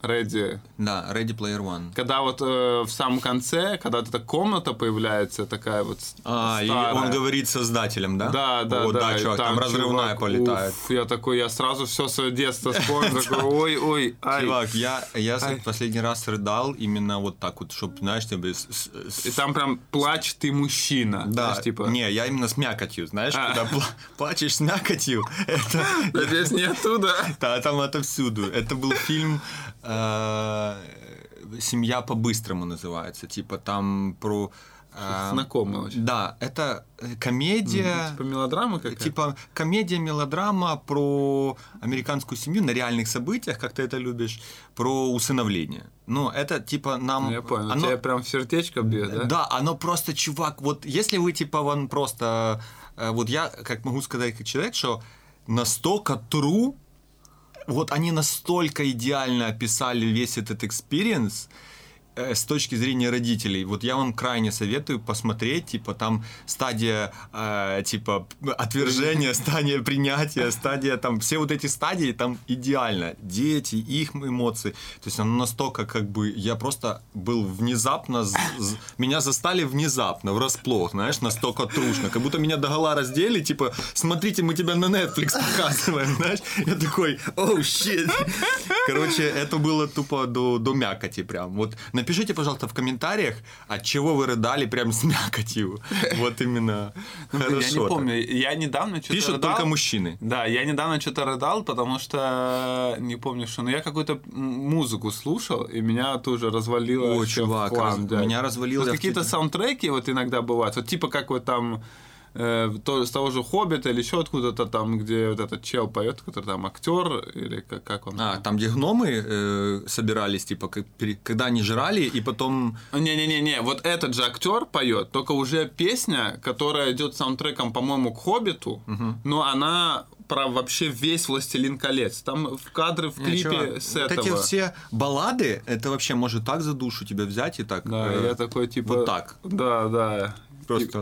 Ready Да, Ready Player One. когда вот э, в самом конце, когда вот эта комната появляется, такая вот А, и старая. он говорит создателям, да? Да, да, О, да. да, и чувак, там разрывная чувак, полетает. уф, я такой, я сразу все свое детство вспомнил, такой, [laughs] ой, ой, ай. Чувак, я, я последний раз рыдал именно вот так вот, чтобы, знаешь, тебе... И там прям плачь ты мужчина. Да, типа. не, я именно с мякотью, знаешь, А. когда пла- плачешь с мякотью, [laughs] это... [laughs] Надеюсь, не оттуда. Да, там отовсюду. Это был фильм э, «Семья по-быстрому» называется. Типа там про... Знакомый очень. Да, это комедия... Типа мелодрама какая-то? Типа комедия-мелодрама про американскую семью на реальных событиях, как ты это любишь, про усыновление. Ну, это типа нам... Ну, Я понял, оно- тебя прям в сердечко бьет, да? да, оно просто, чувак, вот если вы типа вон просто, э, вот я как могу сказать как человек, что настолько true, вот они настолько идеально описали весь этот experience э, с точки зрения родителей. Вот я вам крайне советую посмотреть, типа там стадия э, типа отвержения, [laughs] стадия принятия, стадия там все вот эти стадии там идеально. Дети, их эмоции. То есть оно настолько как бы я просто был внезапно з- з- меня застали внезапно врасплох, знаешь, настолько трушно, как будто меня догола раздели, типа смотрите, мы тебя на Netflix показываем, [laughs] знаешь. Я такой, оу, щит. [laughs] Короче, это было тупо до, до мякоти прям. Вот напишите, пожалуйста, в комментариях, от чего вы рыдали прям с мякотью. Вот именно. Ну, я не помню, я недавно что-то Пишут только мужчины. Да, я недавно что-то рыдал, потому что не помню, что, но я какую-то музыку слушал, и меня тоже развалило. О, чувак, меня развалило какие-то саундтреки вот иногда бывают, вот типа как вот там э, то, с того же Хоббита или еще откуда-то там, где вот этот чел поет, который там актер или как, как он. А, там, где гномы э, собирались, типа, как когда они жрали, и потом... Не-не-не-не, вот этот же актер поет, только уже песня, которая идет саундтреком, по-моему, к Хоббиту, но она про вообще весь Властелин колец. Там в кадры в клипе чувак, с вот этого. эти все баллады, это вообще может так за душу тебя взять и так... Да, э, я такой типа. Вот так. Да, да. Просто...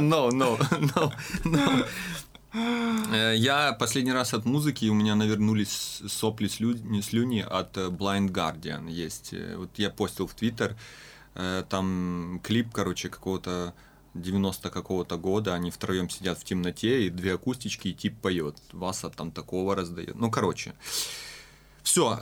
No, no, no, no. Э, Я последний раз от музыки, у меня навернулись сопли слюни, слюни от э, Blind Guardian. Есть. э, Вот я постил в Твиттер, э, там клип, короче, какого-то 90 какого-то года, они втроем сидят в темноте, и две акустички, и тип поет. Васа там такого раздает. Ну, короче. Все,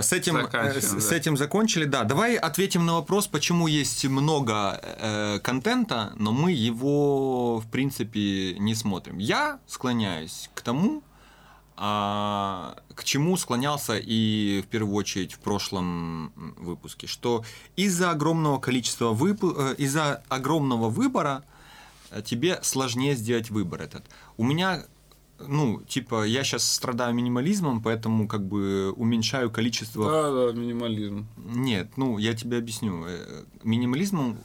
с этим, э, с, да. этим закончили. Да, давай ответим на вопрос, почему есть много э, контента, но мы его, в принципе, не смотрим. Я склоняюсь к тому, а, к чему склонялся и в первую очередь в прошлом выпуске, что из-за огромного количества вып- э, из-за огромного выбора э, тебе сложнее сделать выбор этот. У меня ну, типа, я сейчас страдаю минимализмом, поэтому как бы уменьшаю количество Да, да, минимализм. нет, ну я тебе объясню. Э, Минимализмом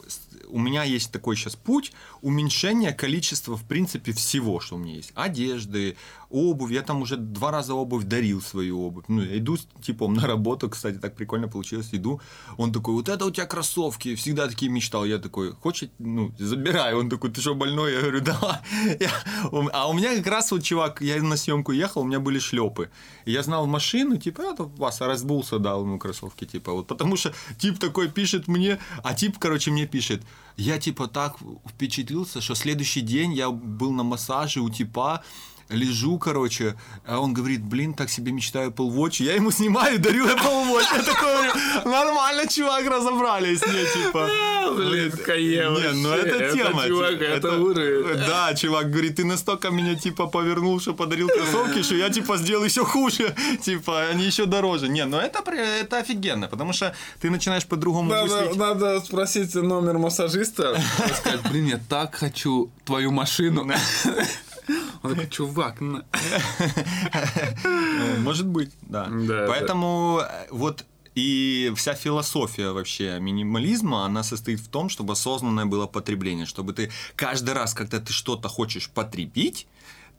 у меня есть такой сейчас путь уменьшения количества, в принципе, всего, что у меня есть. Одежды, обувь. Я там уже два раза обувь дарил свою обувь. Ну, я иду с типом на работу, кстати, так прикольно получилось. Иду, он такой, вот это у тебя кроссовки, всегда такие мечтал. Я такой, хочет, ну, забирай. Он такой, ты что, больной? Я говорю, да. Я- А у меня как раз вот, чувак, я на съемку ехал, у меня были шлепы. Я знал машину, типа, это вас разбулся, дал ему кроссовки, типа, вот. Потому что тип такой пишет мне, а тип, короче, мне пишет, я, типа, так впечатлился, что следующий день я был на массаже у типа, лежу, короче, а он говорит, блин, так себе мечтаю Apple Watch. Я ему снимаю, дарю Apple Watch. Я такой нормально, чувак, разобрались. Не, типа... [laughs] Блин, кае Не, ну это тема. чувак, типа, это уровень. Да, чувак говорит, ты настолько меня, типа, повернул, что подарил кроссовки, что я, типа, сделал еще хуже. [laughs] Типа, они еще дороже. Не, ну это, это офигенно, потому что ты начинаешь по-другому Надо, мыслить. надо спросить номер массажиста. Сказать, блин, я так хочу твою машину. [laughs] Он такой, чувак, на». [laughs] Может быть, да. Да, Поэтому э, вот и вся философия вообще минимализма, она состоит в том, чтобы осознанное было потребление, чтобы ты каждый раз, когда ты что-то хочешь потребить,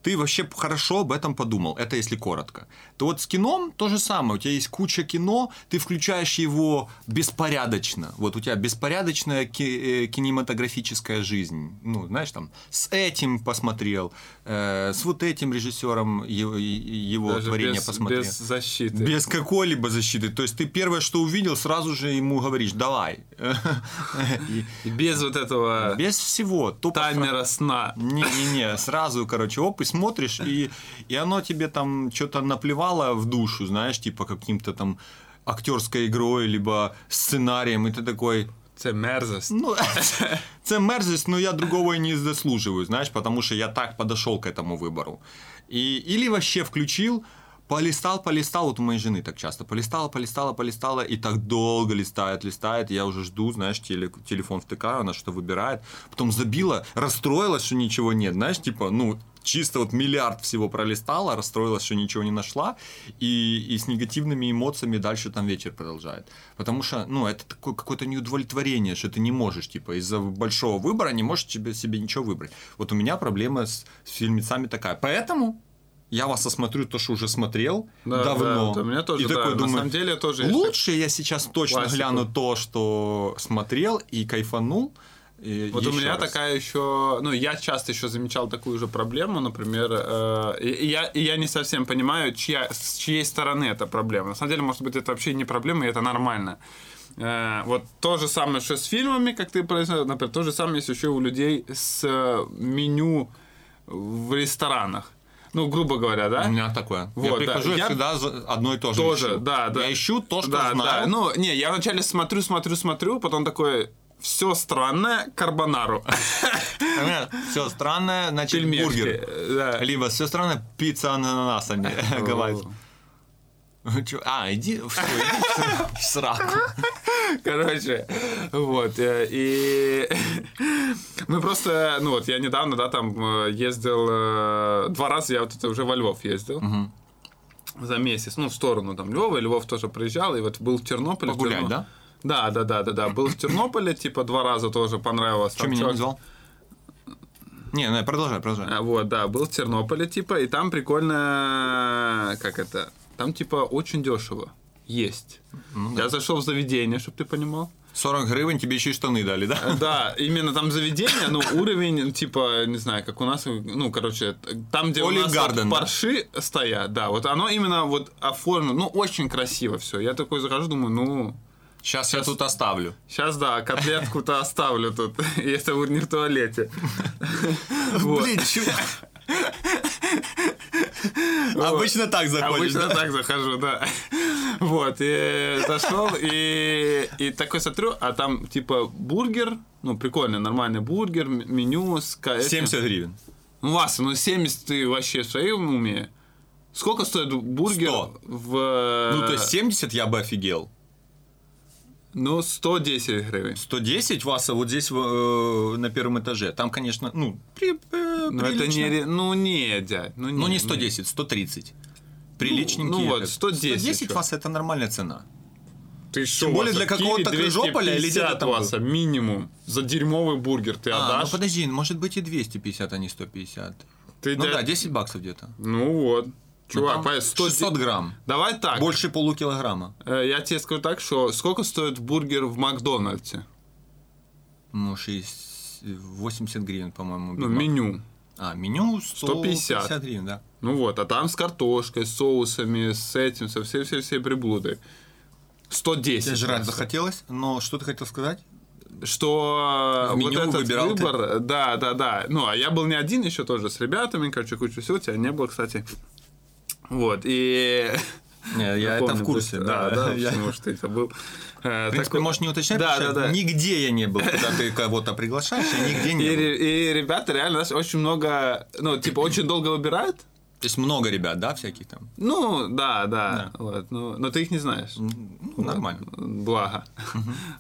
ты вообще хорошо об этом подумал. Это если коротко. То вот с кином то же самое. У тебя есть куча кино, ты включаешь его беспорядочно. Вот у тебя беспорядочная ки- э, кинематографическая жизнь. Ну, знаешь, там, с этим посмотрел, э, с вот этим режиссером его, его Даже творение без, посмотрел. без защиты. Без какой-либо защиты. То есть ты первое, что увидел, сразу же ему говоришь, давай. [laughs] Без вот этого Без всего. Таймера сна. не-не-не, сразу, короче, оп, и смотришь, и, и оно тебе там что-то наплевало в душу, знаешь, типа каким-то там актерской игрой, либо сценарием, и ты такой, Це мерзость. ну, [laughs] це мерзость, но я другого и не заслуживаю, знаешь, потому что я так подошел к этому выбору. И, или вообще включил, полистал, полистал, вот у моей жены так часто, полистала, полистала, полистала, и так долго листает, листает, я уже жду, знаешь, теле, телефон втыкаю, она что-то выбирает, потом забила, расстроилась, что ничего нет, знаешь, типа, ну, чисто вот миллиард всего пролистала, расстроилась, что ничего не нашла, и, и с негативными эмоциями дальше там вечер продолжает. Потому что, ну, это такое какое-то неудовлетворение, что ты не можешь, типа, из-за большого выбора не можешь тебе, себе ничего выбрать. Вот у меня проблема с, с фильмецами такая. Поэтому я вас осмотрю то, что уже смотрел Да, давно. да, у меня тоже, и да, такой на думаю, самом деле тоже лучше я сейчас точно классику. гляну то, что смотрел и кайфанул. И Вот у меня раз. такая еще, ну, я часто еще замечал такую же проблему, например, э, и, я, и я не совсем понимаю, чья, с чьей стороны эта проблема. На самом деле, может быть, это вообще не проблема, и это нормально. Э, вот то же самое, что с фильмами, как ты произнес, например, то же самое есть еще у людей с э, меню в ресторанах. Ну, грубо говоря, да? У меня такое. я Вот, да. прихожу, я Я всегда одно и то же Тоже, ищу. да, да. Я ищу то, что да, знаю. Да. Ну, не, я вначале смотрю, смотрю, смотрю, потом такой, все странное, карбонару. Все странное, значит, Пельмешки. бургер. Да. Либо все странное, пицца ананаса не гавайская. Чё? А, иди, в сраку. Короче, вот, э, и [laughs] мы просто, ну вот, я недавно, да, там э, ездил, э, два раза я вот это уже во Львов ездил. За месяц, ну, в сторону там Львова, Львов тоже приезжал, и вот был в Тернополе. в Погулять, Терно- да? Да, да, да, да, да. Был в Тернополе, типа, два раза тоже понравилось. Что Там меня не звал? Не, не, продолжай, продолжай. А, Вот, да, был в Тернополе, типа, и там прикольно, как это, там, типа, очень дешево есть. Ну Я зашел в заведение, чтобы ты понимал. 40 гривен тебе еще и штаны дали, да? Да, именно там заведение, ну, уровень, типа, не знаю, как у нас, ну, короче, там, где у Olive нас Garden, вот да? парши стоят, да, вот оно именно вот оформлено, ну, очень красиво все. Я такой захожу, думаю, ну, Сейчас я тут оставлю. сейчас, да, котлетку-то оставлю тут, [laughs] и это не в туалете. [laughs] Блин, чё? Обычно так заходишь, Обычно так захожу, да. Вот, и зашел, и, и такой смотрю, а там типа бургер, ну, прикольный, нормальный бургер, меню с... ка- этим. 70 гривен. Ну, Вася, ну 70 ты вообще в своем уме? Сколько стоит бургер 100. в... Ну, то есть 70 я бы офигел. Ну, 110 гривен. 110, Васа, вот здесь э, на первом этаже. Там, конечно, ну, при, э, Ну, это не... Ну, не, дядь. Ну, не, Ну, не ну, 110, 130. Приличненькие. ну вот, как- 110 110 чё. вас это нормальная цена. Ты что, более Вася, для какого-то Крыжополя или где-то 250, там? Вася, минимум. За дерьмовый бургер ты А, ну отдашь? подожди, может быть и 250, а не 150. Ты, Ну дядь, да, 10 баксов где-то. Ну вот. Ну, Чувак, 100 600 грамм. Давай так. Больше полукилограмма. Э, Я тебе скажу так, что сколько стоит бургер в Макдональдсе? Ну, 6, 80 гривен, по-моему. Ну, меню. А, меню 150. 150 гривен, да. Ну вот, а там с картошкой, с соусами, с этим, со всей-всей-всей приблудой. 110. Тебе жрать захотелось, но что ты хотел сказать? Что В вот меню этот выбирал ты? выбор, да, да, да. Ну, а я был не один еще тоже с ребятами, короче, куча всего, тебя не было, кстати. Вот, и... Не, я, [laughs] это помню, в курсе, быстро. да. А, да, [laughs] Я- потому что это был... э, В принципе, такой- можешь не уточнять, Да, да, да. нигде я не был, [laughs] когда ты кого-то приглашаешь, я нигде И, не был. ре- и ребята реально, знаешь, очень много, ну, типа, очень долго выбирают. То есть много ребят, да, всяких там? Ну, да, да, Да. вот, ну, но ты их не знаешь. Ну, нормально. Благо.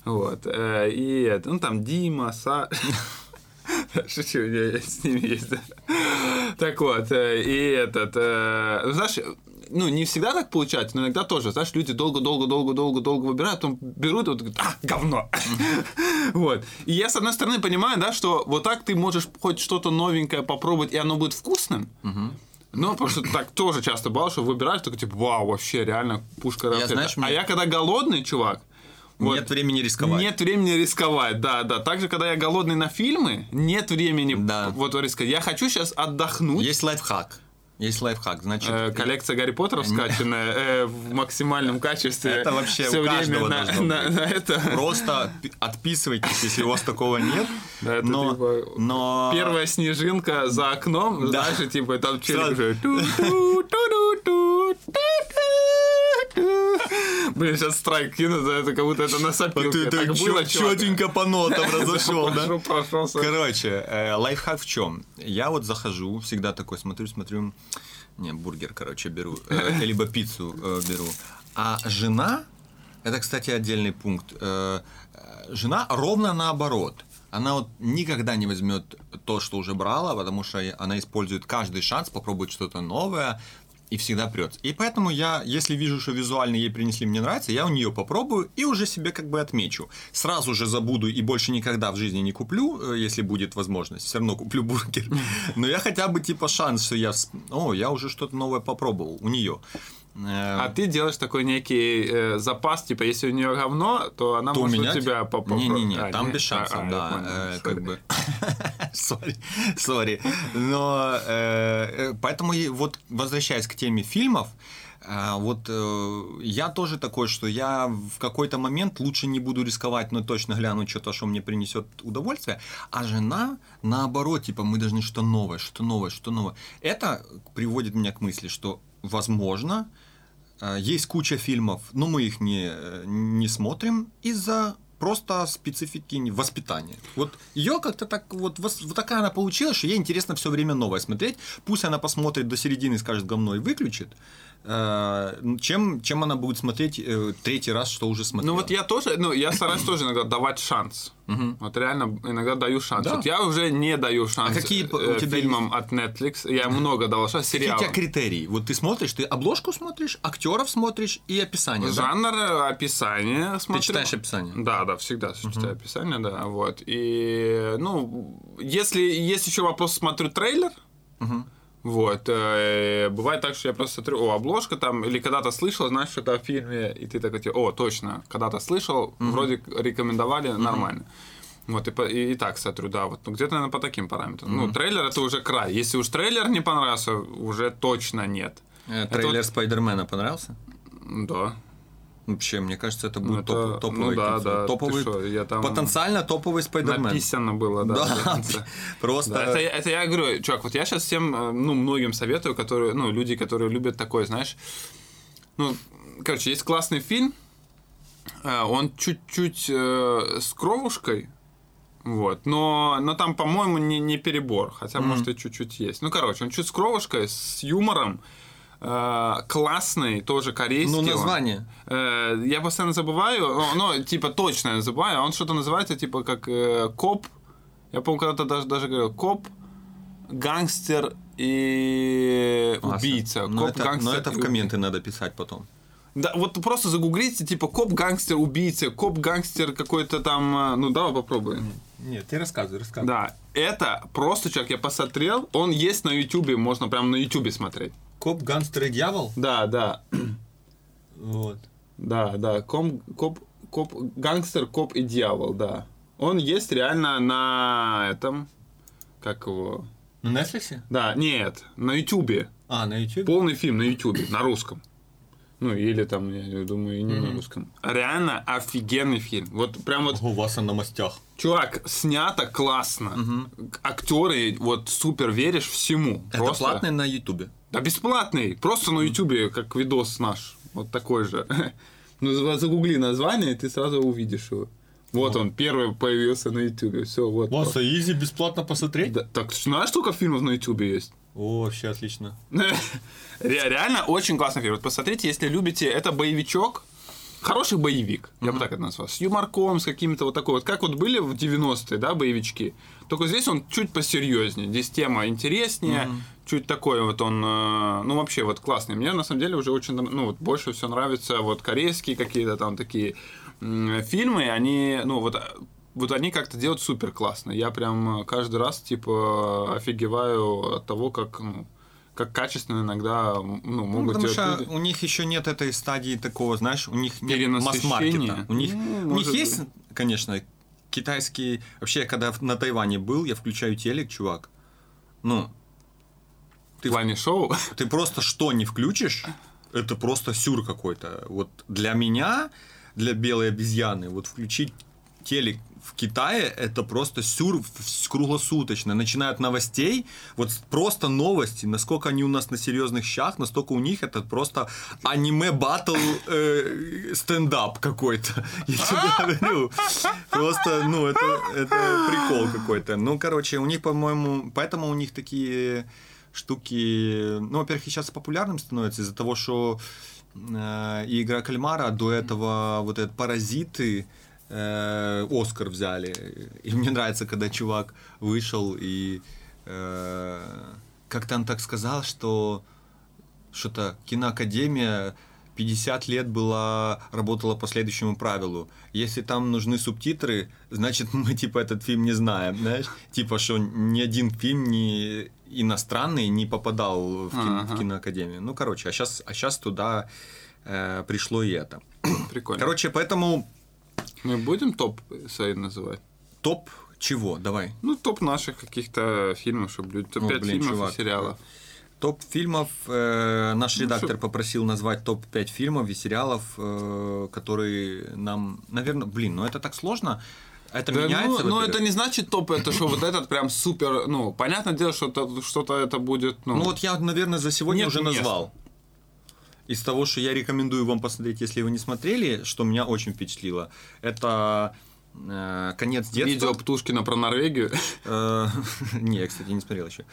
Вот. э, И это, ну там Дима, Са... [laughs] Шучу, я с ними ездил. Так вот, э, и этот, э, знаешь, ну, не всегда так получается, но иногда тоже, знаешь, люди долго-долго-долго-долго-долго выбирают, потом берут и вот, говорят, а, говно. [laughs] Вот. И я, с одной стороны, понимаю, да, что вот так ты можешь хоть что-то новенькое попробовать, и оно будет вкусным. Ну, потому что так тоже часто бывало, что выбираешь, такой, типа, вау, вообще, реально, пушка ракета. А я когда голодный, чувак, вот, Нет времени рисковать. нет времени рисковать, да, да. Также, когда я голодный на фильмы, нет времени Да. вот рисковать. Я хочу сейчас отдохнуть. Есть лайфхак. Есть лайфхак. Значит, Э, коллекция Гарри Поттеров скачанная [laughs] э, в максимальном качестве. Это вообще Всё у время на, на- на это. просто пи- отписывайтесь, если у вас такого нет. Да, это но, типа но Первая снежинка за окном, Да. знаешь, типа там челик уже. Блин, сейчас страйк кину за это, как будто это на сопилке. ты Так так было, четенько по нотам разошел, [laughs] да? Короче, э, лайфхак в чем? Я вот захожу, всегда такой смотрю, смотрю, не, бургер, короче, беру, э, либо пиццу э, беру. А жена, это, кстати, отдельный пункт, э, э, жена ровно наоборот. Она вот никогда не возьмет то, что уже брала, потому что она использует каждый шанс попробовать что-то новое и всегда прет. И поэтому я, если вижу, что визуально ей принесли, мне нравится, я у нее попробую и уже себе как бы отмечу. Сразу же забуду и больше никогда в жизни не куплю, э, если будет возможность. Все равно куплю бургер. [laughs] Но я хотя бы типа шанс, что я, о, я уже что-то новое попробовал у нее. А ты делаешь такой некий э, запас, типа, если у нее говно, то она то у может меня у тебя попробовать. Не-не-не, А, там нет? без шансов, А, а, да. э, как бы. [laughs] Сори, сори. Но э, э, поэтому вот возвращаясь к теме фильмов, вот я тоже такой, что я в какой-то момент лучше не буду рисковать, но точно гляну что-то, что мне принесет удовольствие. А жена, наоборот, типа, мы должны что новое, что новое, что новое. Это приводит меня к мысли, что, возможно, есть куча фильмов, но мы их не, э, не смотрим из-за просто специфики воспитания. Вот ее как-то так вот, вот такая она получилась, что ей интересно все время новое смотреть. Пусть она посмотрит до середины, скажет говно и выключит. э, чем, чем она будет смотреть э, третий раз, что уже смотрела. Ну вот я тоже, ну я стараюсь тоже иногда давать шанс. Вот реально иногда даю шанс. Да. Вот я уже не даю шанс А какие э, тебя фильмам от Netflix. Я много давал шанс Какие у сериалам. тебя критерии? Вот ты смотришь, ты обложку смотришь, актеров смотришь и описание. да? Жанр, э, описание смотрю. читаешь описание? Да, да, всегда читаю описание, да, вот. И, ну, если есть еще вопрос, смотрю трейлер, вот, э, бывает так, что я просто смотрю, о, обложка там, или когда-то слышал, знаешь, что-то о фильме, и ты такой, о, точно, когда-то слышал, вроде рекомендовали, нормально. Вот, и, и, и так смотрю, да, вот, ну, где-то, наверное, по таким параметрам. Ну, трейлер это уже край. Если уж трейлер не понравился, уже точно нет. Э, Это Трейлер вот- Спайдермена понравился? Да. Вообще, мне кажется, это Ну, будет это- топ- топовый, ну да, да, топовый шо, я там- потенциально топовый Спайдермен. Написано было, да. Да, просто. Да, это, я- это я говорю, чувак, вот я сейчас всем, э, ну, многим советую, которые, ну, люди, которые любят такое, знаешь, ну, короче, есть классный фильм, э, он чуть-чуть э, с кровушкой, вот, но, но там, по-моему, не, не перебор, хотя, может, и чуть-чуть есть. Ну, короче, он чуть с кровушкой, с юмором, классный, тоже корейский. Ну, название. Э, я постоянно забываю, ну, типа, точно я забываю, он что-то называется, типа, как э, коп, я помню, когда-то даже, даже говорил, коп, гангстер и убийца. Но коп, это, гангстер но это в комменты надо писать потом. да, вот просто загуглите, типа, коп, гангстер, убийца, коп, гангстер какой-то там, э, ну, давай попробуем. Нет, ты рассказывай, рассказывай. Да, это просто, человек, я посмотрел, он есть на ютубе, можно прямо на ютубе смотреть. Коп, гангстер и дьявол? Да, да, Вот. да, да, коп, коп, коп, гангстер, коп и дьявол, да. Он есть реально на этом, как его... На Netflix? Да, нет, на ютубе. А, на YouTube? Полный фильм на ютубе, на русском. Ну, или там, я думаю, и не на русском. Реально офигенный фильм. Вот прям вот У вас на мастях. Чувак, снято классно. Актеры, вот супер веришь всему. Это Просто- платный на YouTube. Да бесплатный. Просто на Ютубе, как видос наш. Вот такой же. [laughs] Ну, за- загугли название, и ты сразу увидишь его. Вот он, первый появился на Ютубе. Все, вот. Васа, изи бесплатно посмотреть? Да, так знаешь, сколько фильмов на Ютубе есть? О, вообще отлично. [laughs] Ре- Реально очень классный фильм. Вот посмотрите, если любите, это боевичок. Хороший боевик, я бы так это назвал, с юморком, с какими-то вот такой вот, как вот были в 90-е, да, боевички. Только здесь он чуть посерьезнее, здесь тема интереснее, чуть такой вот он, э, ну вообще вот классный. Мне на самом деле уже очень, ну вот больше все нравится вот корейские какие-то там такие фильмы, они, ну вот вот они как-то делают супер классно. Я прям каждый раз типа офигеваю от того, как ну, как качественно иногда ну, Ну, могут потому делать что люди. у них еще нет этой стадии такого, знаешь, у них нет масс-маркета. У них, Ну, у них есть, конечно, китайские... Вообще, я когда на Тайване был, я включаю телек, чувак. Ну, В плане шоу. [laughs] ты просто что не включишь, это просто сюр какой-то. Вот для меня, для белой обезьяны, вот включить телек в Китае это просто сюр круглосуточно. Начиная от новостей, вот просто новости, насколько они у нас на серьезных щах, настолько у них это просто аниме батл э, стендап какой-то. [laughs] Я тебе говорю. Просто, ну, это, это прикол какой-то. Ну, короче, у них, по-моему, поэтому у них такие штуки, ну, во-первых, и сейчас популярным становится из-за того, что э, и игра кальмара до этого вот этот паразиты э, Оскар взяли. И мне нравится, когда чувак вышел и э, как-то он так сказал, что что-то киноакадемия 50 лет была, работала по следующему правилу. Если там нужны субтитры, значит [laughs] мы типа этот фильм не знаем, знаешь? Типа, что ни один фильм не иностранный не попадал в, кино- в Ага. киноакадемию. Ну, короче, а сейчас, а сейчас туда э, пришло и это. Прикольно. Короче, поэтому Мы будем топ свои называть? топ чего? Давай. Ну, топ наших каких-то фильмов, чтобы люди... Ну, Топ-5 блин, фильмов чувак. и сериалов. Топ фильмов. э, наш Ну, редактор шо- попросил назвать топ 5 фильмов и сериалов, э, которые нам, наверное, блин, ну это так сложно. Это Да, меняется. ну, но это не значит топ, это что вот этот прям супер, ну, понятное дело, что что-то это будет, ну, Ну вот я, наверное, за сегодня Нет уже назвал. Из того, что я рекомендую вам посмотреть, если вы не смотрели, что меня очень впечатлило, это э, конец детства. видео Птушкина про Норвегию. Э, [laughs] Не, я, кстати, не смотрел еще.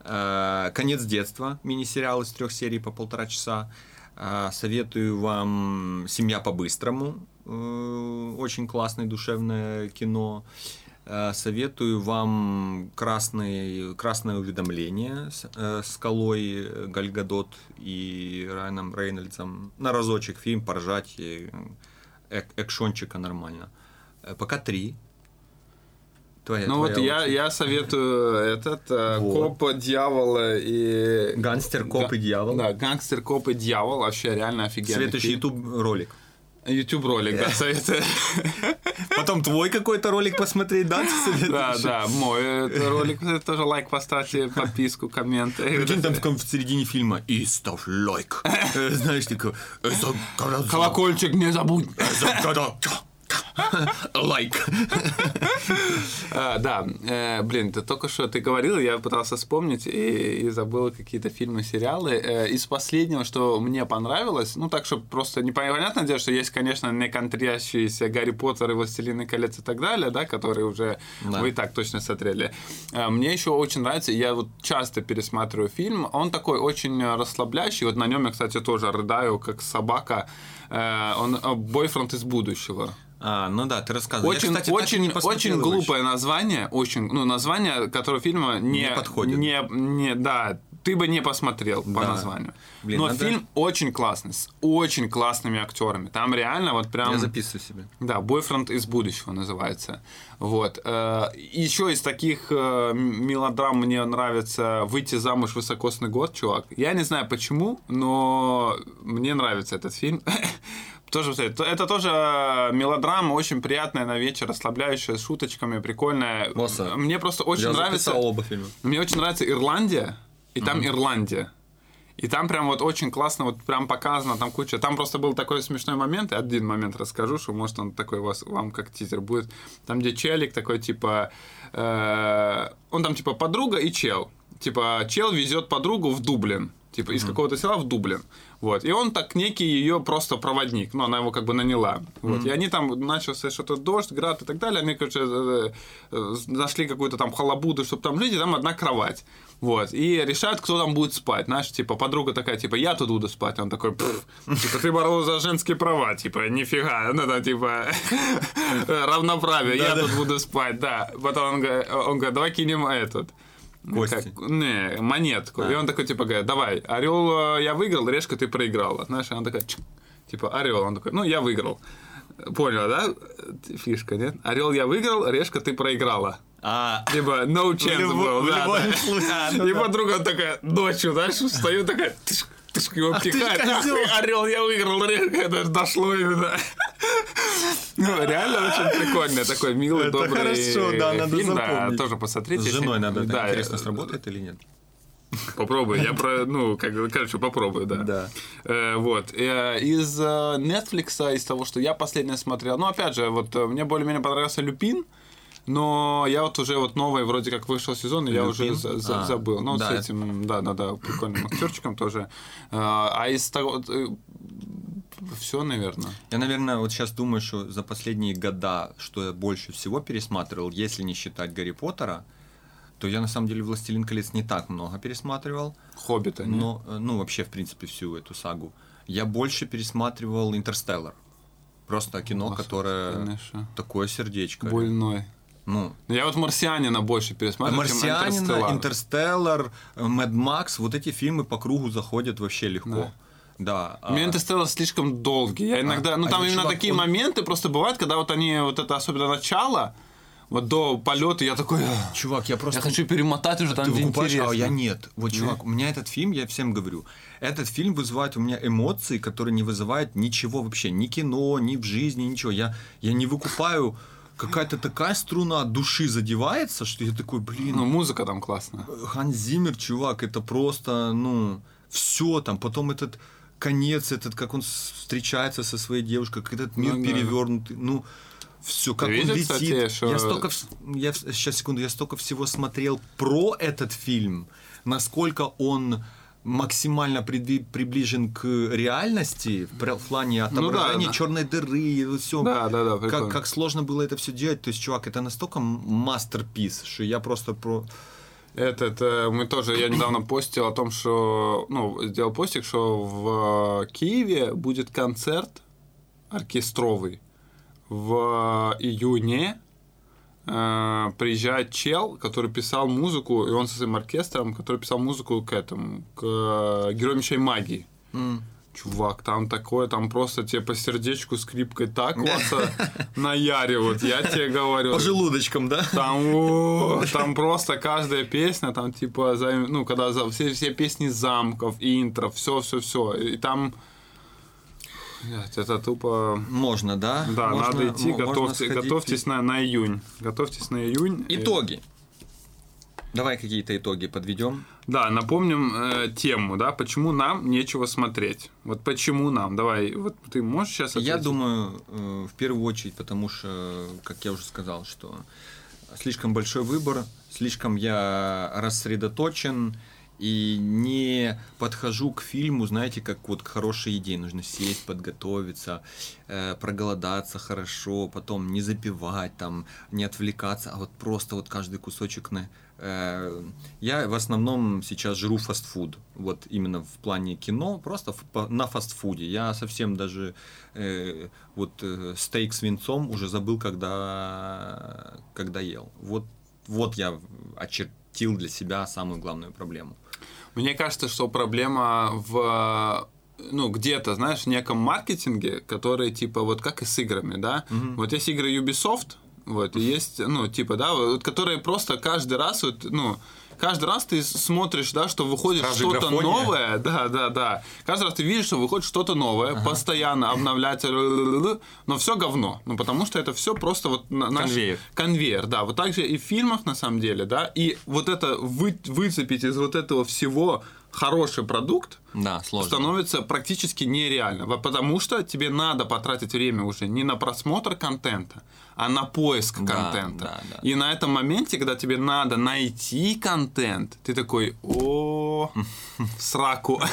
Э, Конец детства. Мини-сериал из трех серий по полтора часа. Э, Советую вам Семья по-быстрому. Очень классное душевное кино. Э, Советую вам красный, красное уведомление с э, скалой э, Гальгадот и Райаном Рейнольдсом. На разочек фильм поржать. и, э, Экшончика нормально. Пока три. Твоя, Ну вот твоя я, очередь. я советую этот э, Вот. Коп, Дьявола и... Гангстер, коп Га- и дьявол. Да, Гангстер, Коп и Дьявол. Вообще реально офигенный Следующий. YouTube ролик. YouTube ролик, да, советую. [laughs] Потом твой какой-то ролик посмотреть, да? Да, да, мой э, ролик, э, тоже лайк поставьте, [laughs] подписку, комменты. Прикинь, там в, середине фильма и ставь лайк. [laughs] Э, Знаешь, такой... «Это когда- Колокольчик не забудь. Лайк. А, да, э, блин, ты только что ты говорил, я пытался вспомнить и, забыл какие-то фильмы, сериалы. Э, из последнего, что мне понравилось, ну так, что просто непонятно дело, что есть, конечно, не контрящиеся Гарри Поттер и Властелины колец и так далее, да, которые уже вы и так точно смотрели. Э, Мне еще очень нравится, я вот часто пересматриваю фильм, он такой очень расслабляющий, вот на нем я, кстати, тоже рыдаю, как собака. Он бойфренд из будущего. А, ну да, ты рассказывал. Я, Очень, кстати, так и очень, очень глупое название, очень, ну, название, которое фильма не, Не подходит. Не, не, да, ты бы не посмотрел по Да. названию. Блин, Но надо- фильм очень классный, с очень классными актерами. Там реально вот прям... еще. Я записываю себе. Да, бойфренд из будущего называется. Вот. Еще из таких э, мелодрам мне нравится «Выйти замуж высокосный год», чувак. Я не знаю почему, но мне нравится этот фильм. [laughs] Тоже, вот это тоже э, мелодрама, очень приятная на вечер, расслабляющая, с шуточками, прикольная. Боса, Мне просто очень Я нравится... оба фильма. Мне очень нравится Ирландия, и там Ирландия. И там прям вот очень классно, вот прям показано, там куча. Там просто был такой смешной момент, один момент расскажу, что может он такой вас, вам как тизер будет. Там, где челик такой, типа, э, он там типа подруга и чел. Типа, чел везет подругу в Дублин. типа из какого-то села в Дублин. Вот. И он так некий ее просто проводник. Ну, она его как бы наняла. Вот. И они там начался что-то дождь, град и так далее. Они, короче, э, э, нашли какую-то там халабуду, чтобы там жить, и там одна кровать. Вот. И решают, кто там будет спать. Знаешь, типа, подруга такая, типа, я тут буду спать. Он такой, «Пф, типа, ты боролся за женские права. Типа, нифига. Ну, да, типа, [laughs] равноправие. Я тут буду спать, да. Потом он говорит, давай кинем этот. Кости. Как- не, монетку. И он такой, типа, говорит, давай, орел э, я выиграл, решка ты проиграла. Знаешь, она такая, «Чик». типа, орел. Он такой, ну, я выиграл. Понял, да? Фишка, нет? Орел я выиграл, решка ты проиграла. А, Типа, no chance был, в да, любом да. случае. А, И подруга такая, ночью, знаешь, встаю такая, тышк, его ты ж пихает. козёл. Орел, я выиграл, это дошло именно. Ну, реально очень прикольный такой милый, Это добрый хорошо, да, надо фильм, да, запомнить. тоже посмотрите. с женой надо, да, интересно, э, сработает или нет? Попробуй, я про, ну, как, короче, попробую, да. Да. Э, вот. Э, из э, Netflix, из того, что я последнее смотрел, ну, опять же, вот э, мне более-менее понравился Люпин, но я вот уже вот новый, вроде как вышел сезон, и я уже за- за- А, забыл. Ну, да, с этим, да, да, да, прикольным актерчиком тоже. Э, А из того, все, наверное. Я, наверное, вот сейчас думаю, что за последние года, что я больше всего пересматривал, если не считать Гарри Поттера, то я на самом деле «Властелин колец» не так много пересматривал, Хоббита, не? но, э, ну, вообще, в принципе, всю эту сагу. Я больше пересматривал «Интерстеллар». Просто кино, Господи, которое конечно. такое сердечко. Больной. Ну, Я вот «Марсианина» больше пересматривал, чем «Марсианина», «Интерстеллар». «Интерстеллар», «Мэд Макс», вот эти фильмы по кругу заходят вообще легко. Да. а- Мне Интерстеллар слишком долгий. Я иногда, ну а там этот именно чувак, такие он- моменты просто бывают, когда вот они, вот это особенно начало, вот до полета, я такой, «Ах, Чувак, я просто... я хочу перемотать уже там, Ты где выкупаешь, интересно. а я нет. Вот, чувак, у меня этот фильм, я всем говорю, этот фильм вызывает у меня эмоции, которые не вызывают ничего вообще, ни кино, ни в жизни, ничего. Я, я не выкупаю, какая-то такая струна от души задевается, что я такой, блин, Ну, музыка там классная. Ханс Зиммер, чувак, это просто, ну, все там. Потом этот конец, этот, как он встречается со своей девушкой, как этот мир Ну да. перевернутый, ну, все, как видел, он летит. кстати, что- Я столько, я, сейчас, секунду, я столько всего смотрел про этот фильм, насколько он максимально приближен к реальности в плане Ну да, отображения да. черной дыры и все. Да, да, да, прикольно. как, как сложно было это все делать. То есть, чувак, это настолько мастерпис, что я просто про... Этот, э, мы тоже, я недавно постил о том, что, ну, сделал постик, что в Киеве будет концерт оркестровый в июне. Э, приезжает чел, который писал музыку, и он со своим оркестром, который писал музыку к этому, к э, Героям Мечей Магии. Чувак, там такое, там просто тебе по сердечку скрипкой так классно наяривают, я тебе говорю. По желудочкам, да? Там, [laughs] там просто каждая песня, там типа, ну, когда все, все песни замков, интро, все, все, все. И там, это тупо... Можно, да? Да, Можно- надо идти, можно готовьте, сходить. готовьтесь на, на июнь. Готовьтесь на июнь. Итоги. Давай какие-то итоги подведем. Да, напомним э, тему, да, почему нам нечего смотреть. Вот почему нам. Давай, вот ты можешь сейчас Я ответить? думаю, э, в первую очередь, потому что, как я уже сказал, что слишком большой выбор, слишком я рассредоточен и не подхожу к фильму, знаете, как вот к хорошей идее. Нужно сесть, подготовиться, э, проголодаться хорошо, потом не запивать, там, не отвлекаться, а вот просто вот каждый кусочек на... э, Я в основном сейчас жру фастфуд, вот именно в плане кино, просто в- по- на фастфуде. Я совсем даже э, вот э, стейк с винцом уже забыл, когда, когда ел. Вот, вот я очертил для себя самую главную проблему. Мне кажется, что проблема в ну, где-то, знаешь, в неком маркетинге, который, типа, вот как и с играми, да? Вот есть игры Ubisoft, вот, и есть, ну, типа, да, вот, которые просто каждый раз, вот, ну, каждый раз ты смотришь, да, что выходит что-то новое, [laughs] да, да, да. Каждый раз ты видишь, что выходит что-то новое, постоянно обновляется, л-л-л-л, но все говно. Ну, потому что это все просто вот на- наш- Конвейер. конвейер, да. Вот так же и в фильмах, на самом деле, да. И вот это вы, выцепить из вот этого всего хороший продукт Да, сложно. становится практически нереально. Потому что тебе надо потратить время уже не на просмотр контента, а на поиск Да, контента. да, да. И на этом моменте, когда тебе надо найти контент, ты такой, о [laughs] сраку. [laughs]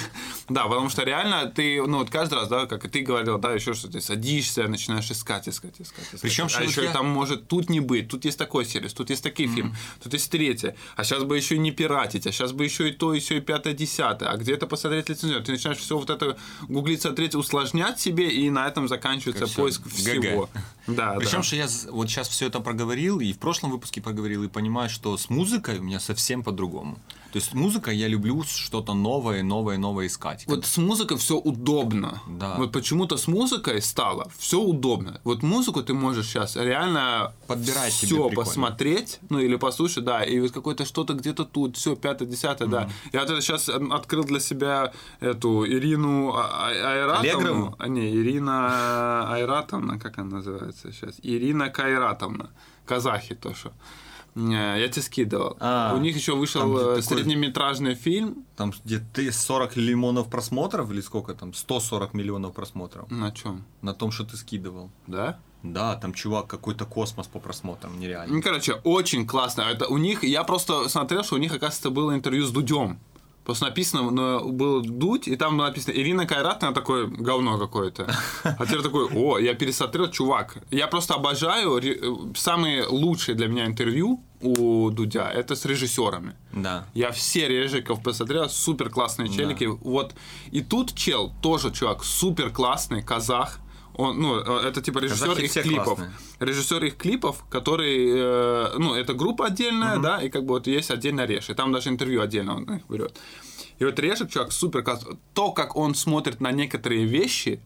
Да, потому что реально ты, ну вот каждый раз, да, как и ты говорил, да, еще что ты садишься, начинаешь искать, искать, искать. искать. Причем, а еще я- там может тут не быть, тут есть такой сервис, тут есть такие фильмы, тут есть третье, а сейчас бы еще и не пиратить, а сейчас бы еще и то, еще и пятое, десятое, а где-то посмотреть лицензию. Ты начинаешь все вот это гуглить, смотреть, усложнять себе, и на этом заканчивается Как поиск всего. [laughs] Да, Причем, да. что я вот сейчас все это проговорил, и в прошлом выпуске проговорил, и понимаю, что с музыкой у меня совсем по-другому. То есть музыка я люблю что-то новое, новое, новое искать. Вот с музыкой все удобно. Да. Вот почему-то с музыкой стало все удобно. Вот музыку ты можешь сейчас реально Подбирать все посмотреть, ну или послушать, да, и вот какое-то что-то где-то тут, все, пятое, десятое, да. Я вот это сейчас открыл для себя эту Ирину А- А- Айратовну. А, не, Ирина Айратовна, как она называется сейчас? Ирина Кайратовна. Казахи то, что. Не, Я тебе скидывал. А, У них еще там, вышел где э, такой- среднеметражный фильм. Там где ты 40 миллионов просмотров или сколько там? 140 миллионов просмотров На чем? на том, что ты скидывал. Да? Да, там чувак какой-то космос по просмотрам, нереально. Ну, короче, очень классно. Это у них, я просто смотрел, что у них, оказывается, было интервью с Дудем. Просто написано, но был Дудь, и там было написано Ирина Кайратовна, такое говно какое-то. А теперь такой, о, я пересмотрел, чувак. Я просто обожаю, э, самые лучшие для меня интервью у Дудя, это с режиссерами. Да. Я все режиков посмотрел, супер классные челики. Вот. И тут чел, тоже чувак, супер классный, казах. Он, ну, э, это типа режиссер Казахи их клипов. классные. Режиссер их клипов, который, э, ну, это группа отдельная, да, и как бы вот есть отдельно Реш. И там даже интервью отдельно он их берет. И вот Решек, чувак, супер классный. То, как он смотрит на некоторые вещи,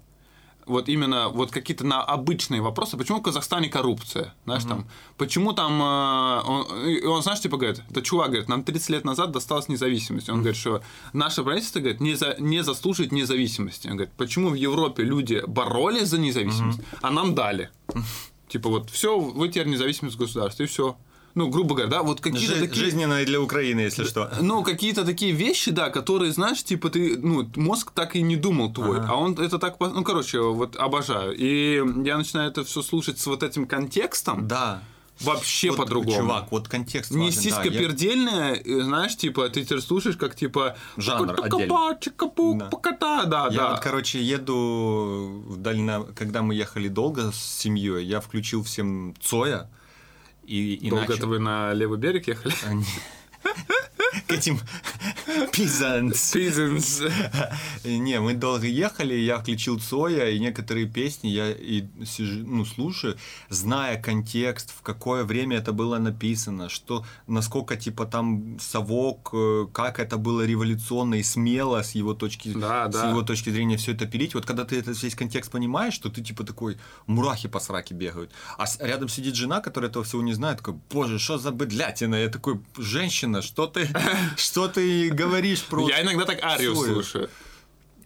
вот именно вот какие-то на обычные вопросы, почему в Казахстане коррупция, знаешь, там, почему там, э, он, он, знаешь, типа говорит, это чувак говорит, нам 30 лет назад досталась независимость, он говорит, что наше правительство, говорит, не, за, не заслуживает независимости, он говорит, почему в Европе люди боролись за независимость, а нам дали, типа вот, все, вы теперь независимость государства, и все. Ну, грубо говоря, да, вот какие-то Жи- такие... Жизненное для Украины, если что. Ну, какие-то такие вещи, да, которые, знаешь, типа ты, ну, мозг так и не думал твой, Ага. а он это так, ну, короче, вот обожаю. И я начинаю это все слушать с вот этим контекстом, Да. вообще Вот, по-другому. Чувак, вот контекст Не важен, да, сиська я- пердельная, э, знаешь, типа, ты теперь слушаешь, как типа... Жанр «Чика-па, чика-пу, Да. пуката», да, Я да. вот, короче, еду в дально... Когда мы ехали долго с семьей, я включил всем Цоя и, и Долго это вы на левый берег ехали? К этим peasants. Peasants. Не, мы долго ехали, я включил Цоя, и некоторые песни я и сижу, ну, слушаю, зная контекст, в какое время это было написано, что, насколько, типа, там совок, э, как это было революционно и смело с его точки, Да, с да. его точки зрения все это пилить. Вот когда ты этот весь контекст понимаешь, что ты, типа, такой, мурахи по сраке бегают. А рядом сидит жена, которая этого всего не знает, такой, боже, что за быдлятина? Я такой, женщина, что ты, [laughs] что ты говоришь про... Я иногда так Арию Цоя?» слушаю.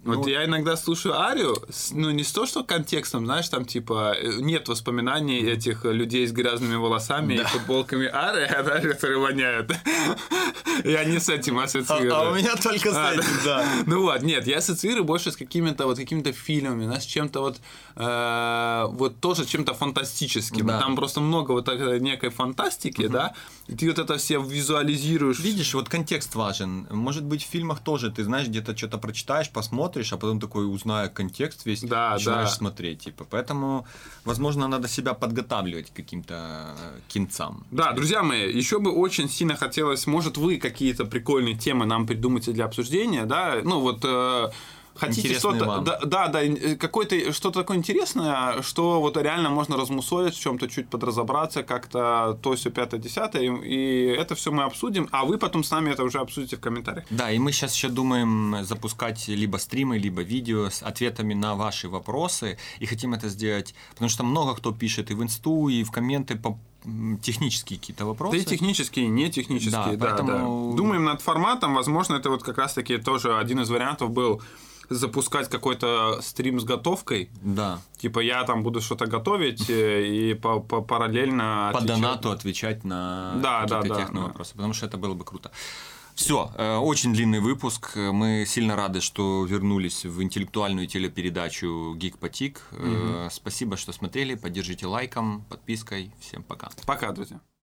Вот Ну, я иногда слушаю Арию, ну не с то, что контекстом, знаешь, там типа э, нет воспоминаний этих людей с грязными волосами и футболками Ари, да, которые воняют. Я не с этим А, ассоциирую. а у меня только с А, этим, да. Ну вот, нет, я ассоциирую больше с какими-то вот какими-то фильмами, знаешь, чем-то вот э, вот тоже чем-то фантастическим. Да. Там просто много вот такой некой фантастики, да, и ты вот это все визуализируешь. Видишь, вот контекст важен. Может быть, в фильмах тоже ты знаешь, где-то что-то прочитаешь, посмотришь, а потом такой, узная контекст весь, Да, начинаешь да. смотреть. Типа. Поэтому, возможно, надо себя подготавливать к каким-то э, кинцам. Да, друзья мои, еще бы очень сильно хотелось, может, вы какие-то прикольные темы нам придумаете для обсуждения, да, ну вот э, хотите что-то, да, да, да, э, какое-то что-то такое интересное, что вот реально можно размусолить, в чем-то чуть подразобраться, как-то то все пятое, десятое, и, это все мы обсудим, а вы потом с нами это уже обсудите в комментариях. Да, и мы сейчас еще думаем запускать либо стримы, либо видео с ответами на ваши вопросы. И хотим это сделать, потому что много кто пишет и в инсту, и в комменты по технические какие-то вопросы. Да и технические, и не технические, Да, да, поэтому- да. Думаем над форматом, возможно, это вот как раз-таки тоже один из вариантов был запускать какой-то стрим с готовкой, Да, Типа я там буду что-то готовить э, и по, по- параллельно по отвечать. донату отвечать на Да, какие-то да, да, техно-вопросы, потому что это было бы круто. Все, очень длинный выпуск. Мы сильно рады, что вернулись в интеллектуальную телепередачу Geek Потик. Э, Спасибо, что смотрели. Поддержите лайком, подпиской. Всем пока. Пока, друзья.